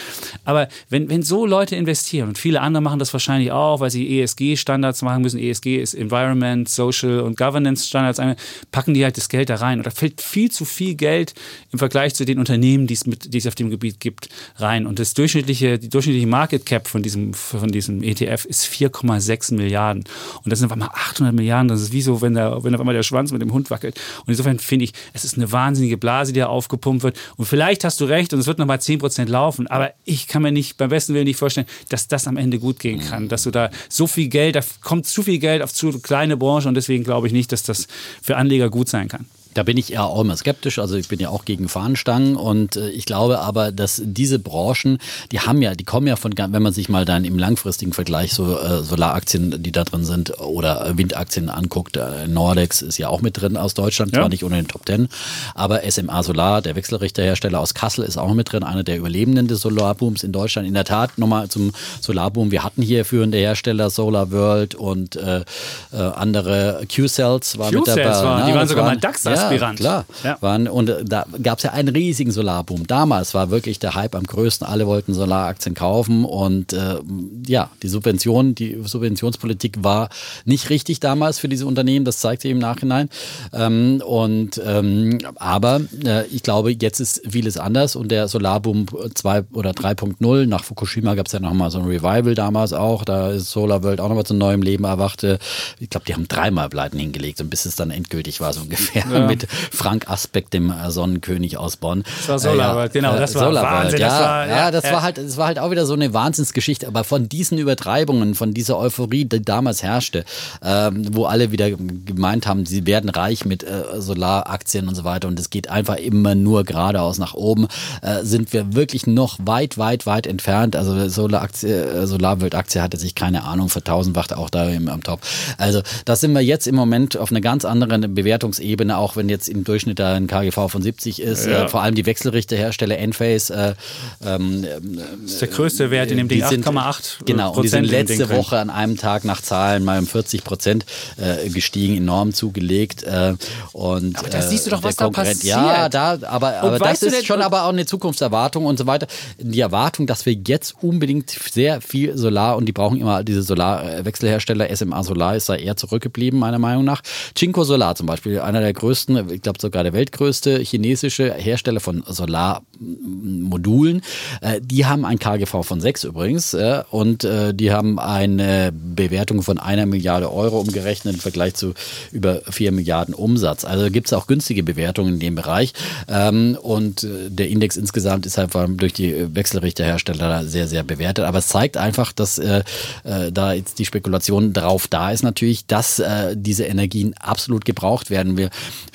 aber wenn, wenn so Leute investieren und viele andere machen das wahrscheinlich auch, weil sie ESG-Standards machen müssen, ESG ist Environment, Social und Governance-Standards, packen die halt das Geld da rein. Und da fällt viel zu viel Geld im Vergleich zu den Unternehmen, die es, mit, die es auf dem Gebiet gibt, rein sein. Und das durchschnittliche, die durchschnittliche Market Cap von diesem, von diesem ETF ist 4,6 Milliarden. Und das sind auf einmal 800 Milliarden. Das ist wie so, wenn, der, wenn auf einmal der Schwanz mit dem Hund wackelt. Und insofern finde ich, es ist eine wahnsinnige Blase, die da aufgepumpt wird. Und vielleicht hast du recht und es wird nochmal 10 Prozent laufen. Aber ich kann mir nicht, beim besten Willen nicht vorstellen, dass das am Ende gut gehen kann. Dass du da so viel Geld, da kommt zu viel Geld auf zu kleine Branche und deswegen glaube ich nicht, dass das für Anleger gut sein kann. Da bin ich ja auch immer skeptisch. Also ich bin ja auch gegen Fahnenstangen und äh, ich glaube aber, dass diese Branchen, die haben ja, die kommen ja von, wenn man sich mal dann im langfristigen Vergleich so äh, Solaraktien, die da drin sind oder Windaktien anguckt, äh, Nordex ist ja auch mit drin aus Deutschland, ja. zwar nicht unter den Top Ten, aber SMA Solar, der Wechselrichterhersteller aus Kassel, ist auch mit drin, einer der Überlebenden des Solarbooms in Deutschland. In der Tat, nochmal zum Solarboom, wir hatten hier führende Hersteller, Solar World und äh, äh, andere Q-Cells war mit dabei. War, ne? Die waren sogar mal DAX. Ja, Aspirant. klar. Ja. Waren, und äh, da gab es ja einen riesigen Solarboom. Damals war wirklich der Hype am größten. Alle wollten Solaraktien kaufen und äh, ja, die Subvention, die Subventionspolitik war nicht richtig damals für diese Unternehmen. Das zeigt sich im Nachhinein. Ähm, und ähm, aber äh, ich glaube, jetzt ist vieles anders und der Solarboom 2 oder 3.0 nach Fukushima gab es ja nochmal so ein Revival damals auch. Da ist Solar World auch nochmal zu neuem Leben erwachte. Ich glaube, die haben dreimal Pleiten hingelegt, und bis es dann endgültig war, so ungefähr. Ja. Mit Frank Aspekt, dem äh, Sonnenkönig aus Bonn. Das war Solarworld, äh, ja, genau, das war Solarworld, Wahnsinn. Ja, das war, ja, das war halt, das war halt auch wieder so eine Wahnsinnsgeschichte. Aber von diesen Übertreibungen, von dieser Euphorie, die damals herrschte, ähm, wo alle wieder gemeint haben, sie werden reich mit äh, Solaraktien und so weiter und es geht einfach immer nur geradeaus nach oben, äh, sind wir wirklich noch weit, weit, weit entfernt. Also Solaraktie, äh, Solarworld-Aktie hatte sich keine Ahnung für 1000 Watt auch da im, am Top. Also da sind wir jetzt im Moment auf einer ganz anderen Bewertungsebene, auch wenn wenn jetzt im Durchschnitt da ein KGV von 70 ist, ja. äh, vor allem die Wechselrichterhersteller Enphase. Äh, ähm, das ist der größte Wert in dem Ding, 8,8 Genau, und die sind letzte Woche an einem Tag nach Zahlen mal um 40 Prozent äh, gestiegen, enorm zugelegt. Äh, und, aber da siehst du doch, was da passiert. Ja, da, aber, aber das ist schon aber auch eine Zukunftserwartung und so weiter. Die Erwartung, dass wir jetzt unbedingt sehr viel Solar und die brauchen immer diese Solarwechselhersteller, SMA Solar ist da eher zurückgeblieben, meiner Meinung nach. Cinco Solar zum Beispiel, einer der größten größten, ich glaube sogar der weltgrößte chinesische Hersteller von Solarmodulen. Äh, die haben ein KGV von 6 übrigens äh, und äh, die haben eine Bewertung von einer Milliarde Euro umgerechnet im Vergleich zu über 4 Milliarden Umsatz. Also gibt es auch günstige Bewertungen in dem Bereich ähm, und äh, der Index insgesamt ist halt durch die Wechselrichterhersteller sehr, sehr bewertet. Aber es zeigt einfach, dass äh, äh, da jetzt die Spekulation drauf da ist natürlich, dass diese Energien absolut gebraucht werden. Wir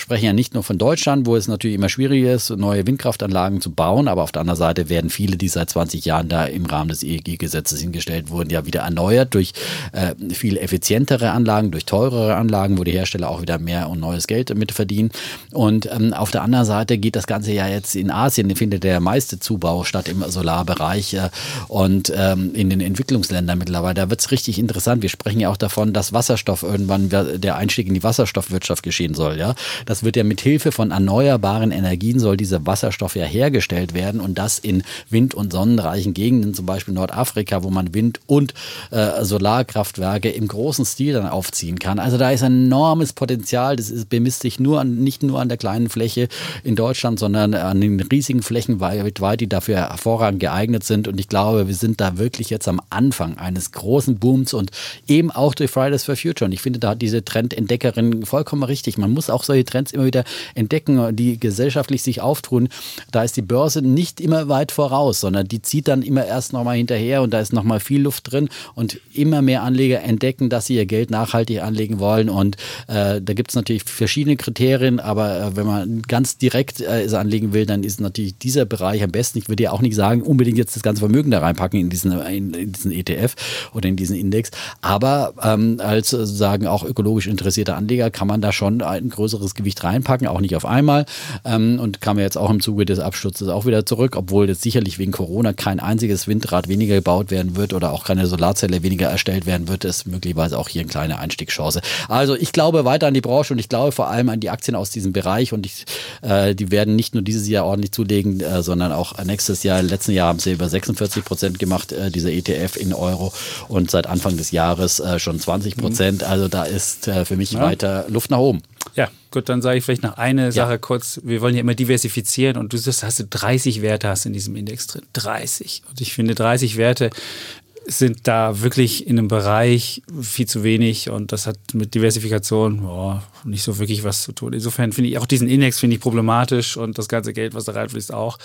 sprechen ja nicht nur von Deutschland, wo es natürlich immer schwieriger ist, neue Windkraftanlagen zu bauen, aber auf der anderen Seite werden viele, die seit 20 Jahren da im Rahmen des EEG-Gesetzes hingestellt wurden, ja wieder erneuert durch äh, viel effizientere Anlagen, durch teurere Anlagen, wo die Hersteller auch wieder mehr und neues Geld mit verdienen. Und ähm, auf der anderen Seite geht das Ganze ja jetzt in Asien, findet der meiste Zubau statt im Solarbereich äh, und ähm, in den Entwicklungsländern mittlerweile. Da wird es richtig interessant. Wir sprechen ja auch davon, dass Wasserstoff irgendwann der Einstieg in die Wasserstoffwirtschaft geschehen soll. Ja, das wird ja mit Hilfe von erneuerbaren Energien soll dieser Wasserstoff ja hergestellt werden und das in wind- und sonnenreichen Gegenden, zum Beispiel Nordafrika, wo man Wind- und äh, Solarkraftwerke im großen Stil dann aufziehen kann. Also da ist ein enormes Potenzial. Das ist, bemisst sich nur an, nicht nur an der kleinen Fläche in Deutschland, sondern an den riesigen Flächen weltweit, die dafür hervorragend geeignet sind. Und ich glaube, wir sind da wirklich jetzt am Anfang eines großen Booms und eben auch durch Fridays for Future. Und ich finde da diese Trendentdeckerin vollkommen richtig. Man muss auch solche Trends immer wieder entdecken, die gesellschaftlich sich auftun. Da ist die Börse nicht immer weit voraus, sondern die zieht dann immer erst nochmal hinterher und da ist nochmal viel Luft drin und immer mehr Anleger entdecken, dass sie ihr Geld nachhaltig anlegen wollen. Und äh, da gibt es natürlich verschiedene Kriterien, aber äh, wenn man ganz direkt äh, es anlegen will, dann ist natürlich dieser Bereich am besten. Ich würde ja auch nicht sagen, unbedingt jetzt das ganze Vermögen da reinpacken in diesen, in, in diesen ETF oder in diesen Index. Aber ähm, als sozusagen auch ökologisch interessierter Anleger kann man da schon ein größeres Gewicht reinpacken, auch nicht auf einmal. Ähm, und kam ja jetzt auch im Zuge des Absturzes auch wieder zurück, obwohl jetzt sicherlich wegen Corona kein einziges Windrad weniger gebaut werden wird oder auch keine Solarzelle weniger erstellt werden wird, ist möglicherweise auch hier eine kleine Einstiegschance. Also ich glaube weiter an die Branche und ich glaube vor allem an die Aktien aus diesem Bereich und ich, äh, die werden nicht nur dieses Jahr ordentlich zulegen, äh, sondern auch nächstes Jahr. Letzten Jahr haben sie über 46 Prozent gemacht, äh, dieser ETF in Euro und seit Anfang des Jahres äh, schon 20 Prozent. Mhm. Also da ist äh, für mich ja. weiter Luft nach oben. Ja, gut, dann sage ich vielleicht noch eine Sache ja. kurz. Wir wollen ja immer diversifizieren und du sagst, hast du 30 Werte hast in diesem Index drin. 30. Und ich finde 30 Werte sind da wirklich in einem Bereich viel zu wenig und das hat mit Diversifikation boah, nicht so wirklich was zu tun. Insofern finde ich auch diesen Index finde ich problematisch und das ganze Geld, was da reinfließt, auch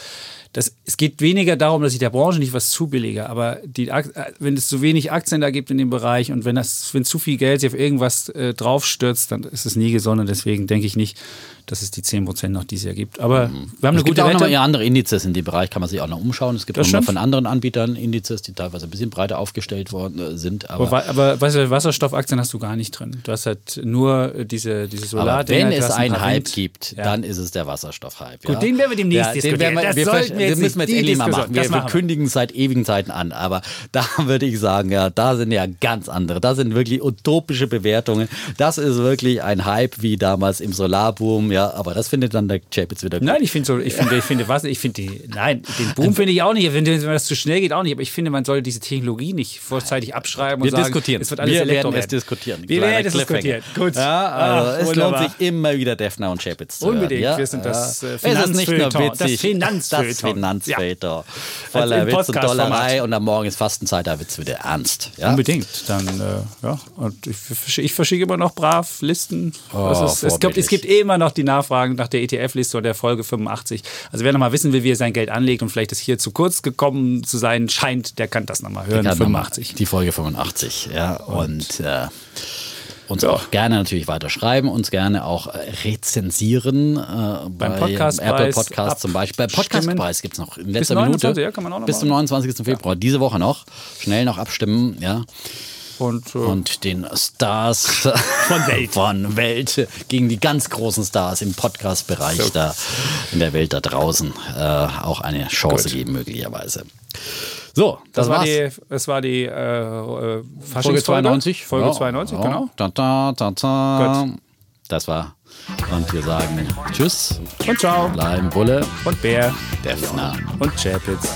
das, es geht weniger darum, dass ich der Branche nicht was zu billige, aber die, äh, wenn es zu wenig Aktien da gibt in dem Bereich und wenn, das, wenn zu viel Geld sich auf irgendwas äh, draufstürzt, dann ist es nie gesund und deswegen denke ich nicht, dass es die 10% noch dieses Jahr gibt. Aber mhm. wir haben es eine gibt auch noch mal andere Indizes in dem Bereich, kann man sich auch noch umschauen. Es gibt das auch noch von anderen Anbietern Indizes, die teilweise ein bisschen breiter aufgestellt worden äh, sind. Aber, aber, aber weißt du, Wasserstoffaktien hast du gar nicht drin. Du hast halt nur diese, diese Solar. Aber wenn es einen Hype gibt, ja. dann ist es der Wasserstoff-Hype. Gut, ja? den werden wir demnächst ja, diskutieren. Wir, wir, wir, wir müssen wir jetzt endlich mal machen. Wir, wir kündigen seit ewigen Zeiten an. Aber da würde ich sagen, ja, da sind ja ganz andere. Da sind wirklich utopische Bewertungen. Das ist wirklich ein Hype wie damals im Solarboom. Ja, aber das findet dann der Chapitz wieder gut. Nein, ich finde so, ich finde, ich finde was, ich finde die, nein, den Boom finde ich auch nicht. Wenn das zu schnell geht, auch nicht. Aber ich finde, man soll diese Technologie nicht vorzeitig abschreiben und wir sagen, diskutieren. es wird alles wir werden es diskutieren. Wir werden es diskutieren. Gut. Ja, also Ach, es lohnt sich immer wieder Defner und Chapitz zu Unbedingt. Ja? Wir sind das äh, Finanzfeuilleton. Das Finanzfeuilleton. Das Finanzfeuilleton. Ja. Voller Witz und Dollerei und am Morgen ist Fastenzeit, da wird es wieder ernst. Ja? Unbedingt. Dann, äh, ja. Und ich, ich verschicke immer noch brav Listen. Oh, ist, es, gibt, es gibt immer noch die Nachfragen nach der ETF-Liste oder der Folge 85. Also wer noch mal wissen will, wie er sein Geld anlegt und vielleicht ist hier zu kurz gekommen zu sein scheint, der kann das noch mal hören. 85. Noch mal die Folge 85, ja. Und, und äh, uns ja. auch gerne natürlich weiter schreiben, uns gerne auch äh, rezensieren. Äh, Beim Podcast Apple Podcast zum Beispiel. Bei Podcastpreis gibt es noch in letzter Minute. Ja, bis zum 29. Februar, ja. diese Woche noch. Schnell noch abstimmen, ja. Und, äh, und, den Stars von Welt. von Welt gegen die ganz großen Stars im Podcast-Bereich so. da in der Welt da draußen äh, auch eine Chance Gut. geben, möglicherweise. So, das, das war war's. die, das war die äh, äh Folge 92. Folge ja, 92, ja. genau. Da, da, da, da. Das war. Und wir sagen Tschüss. Und ciao. Bleiben Bulle. Und Bär. Defner. Und Chapitz.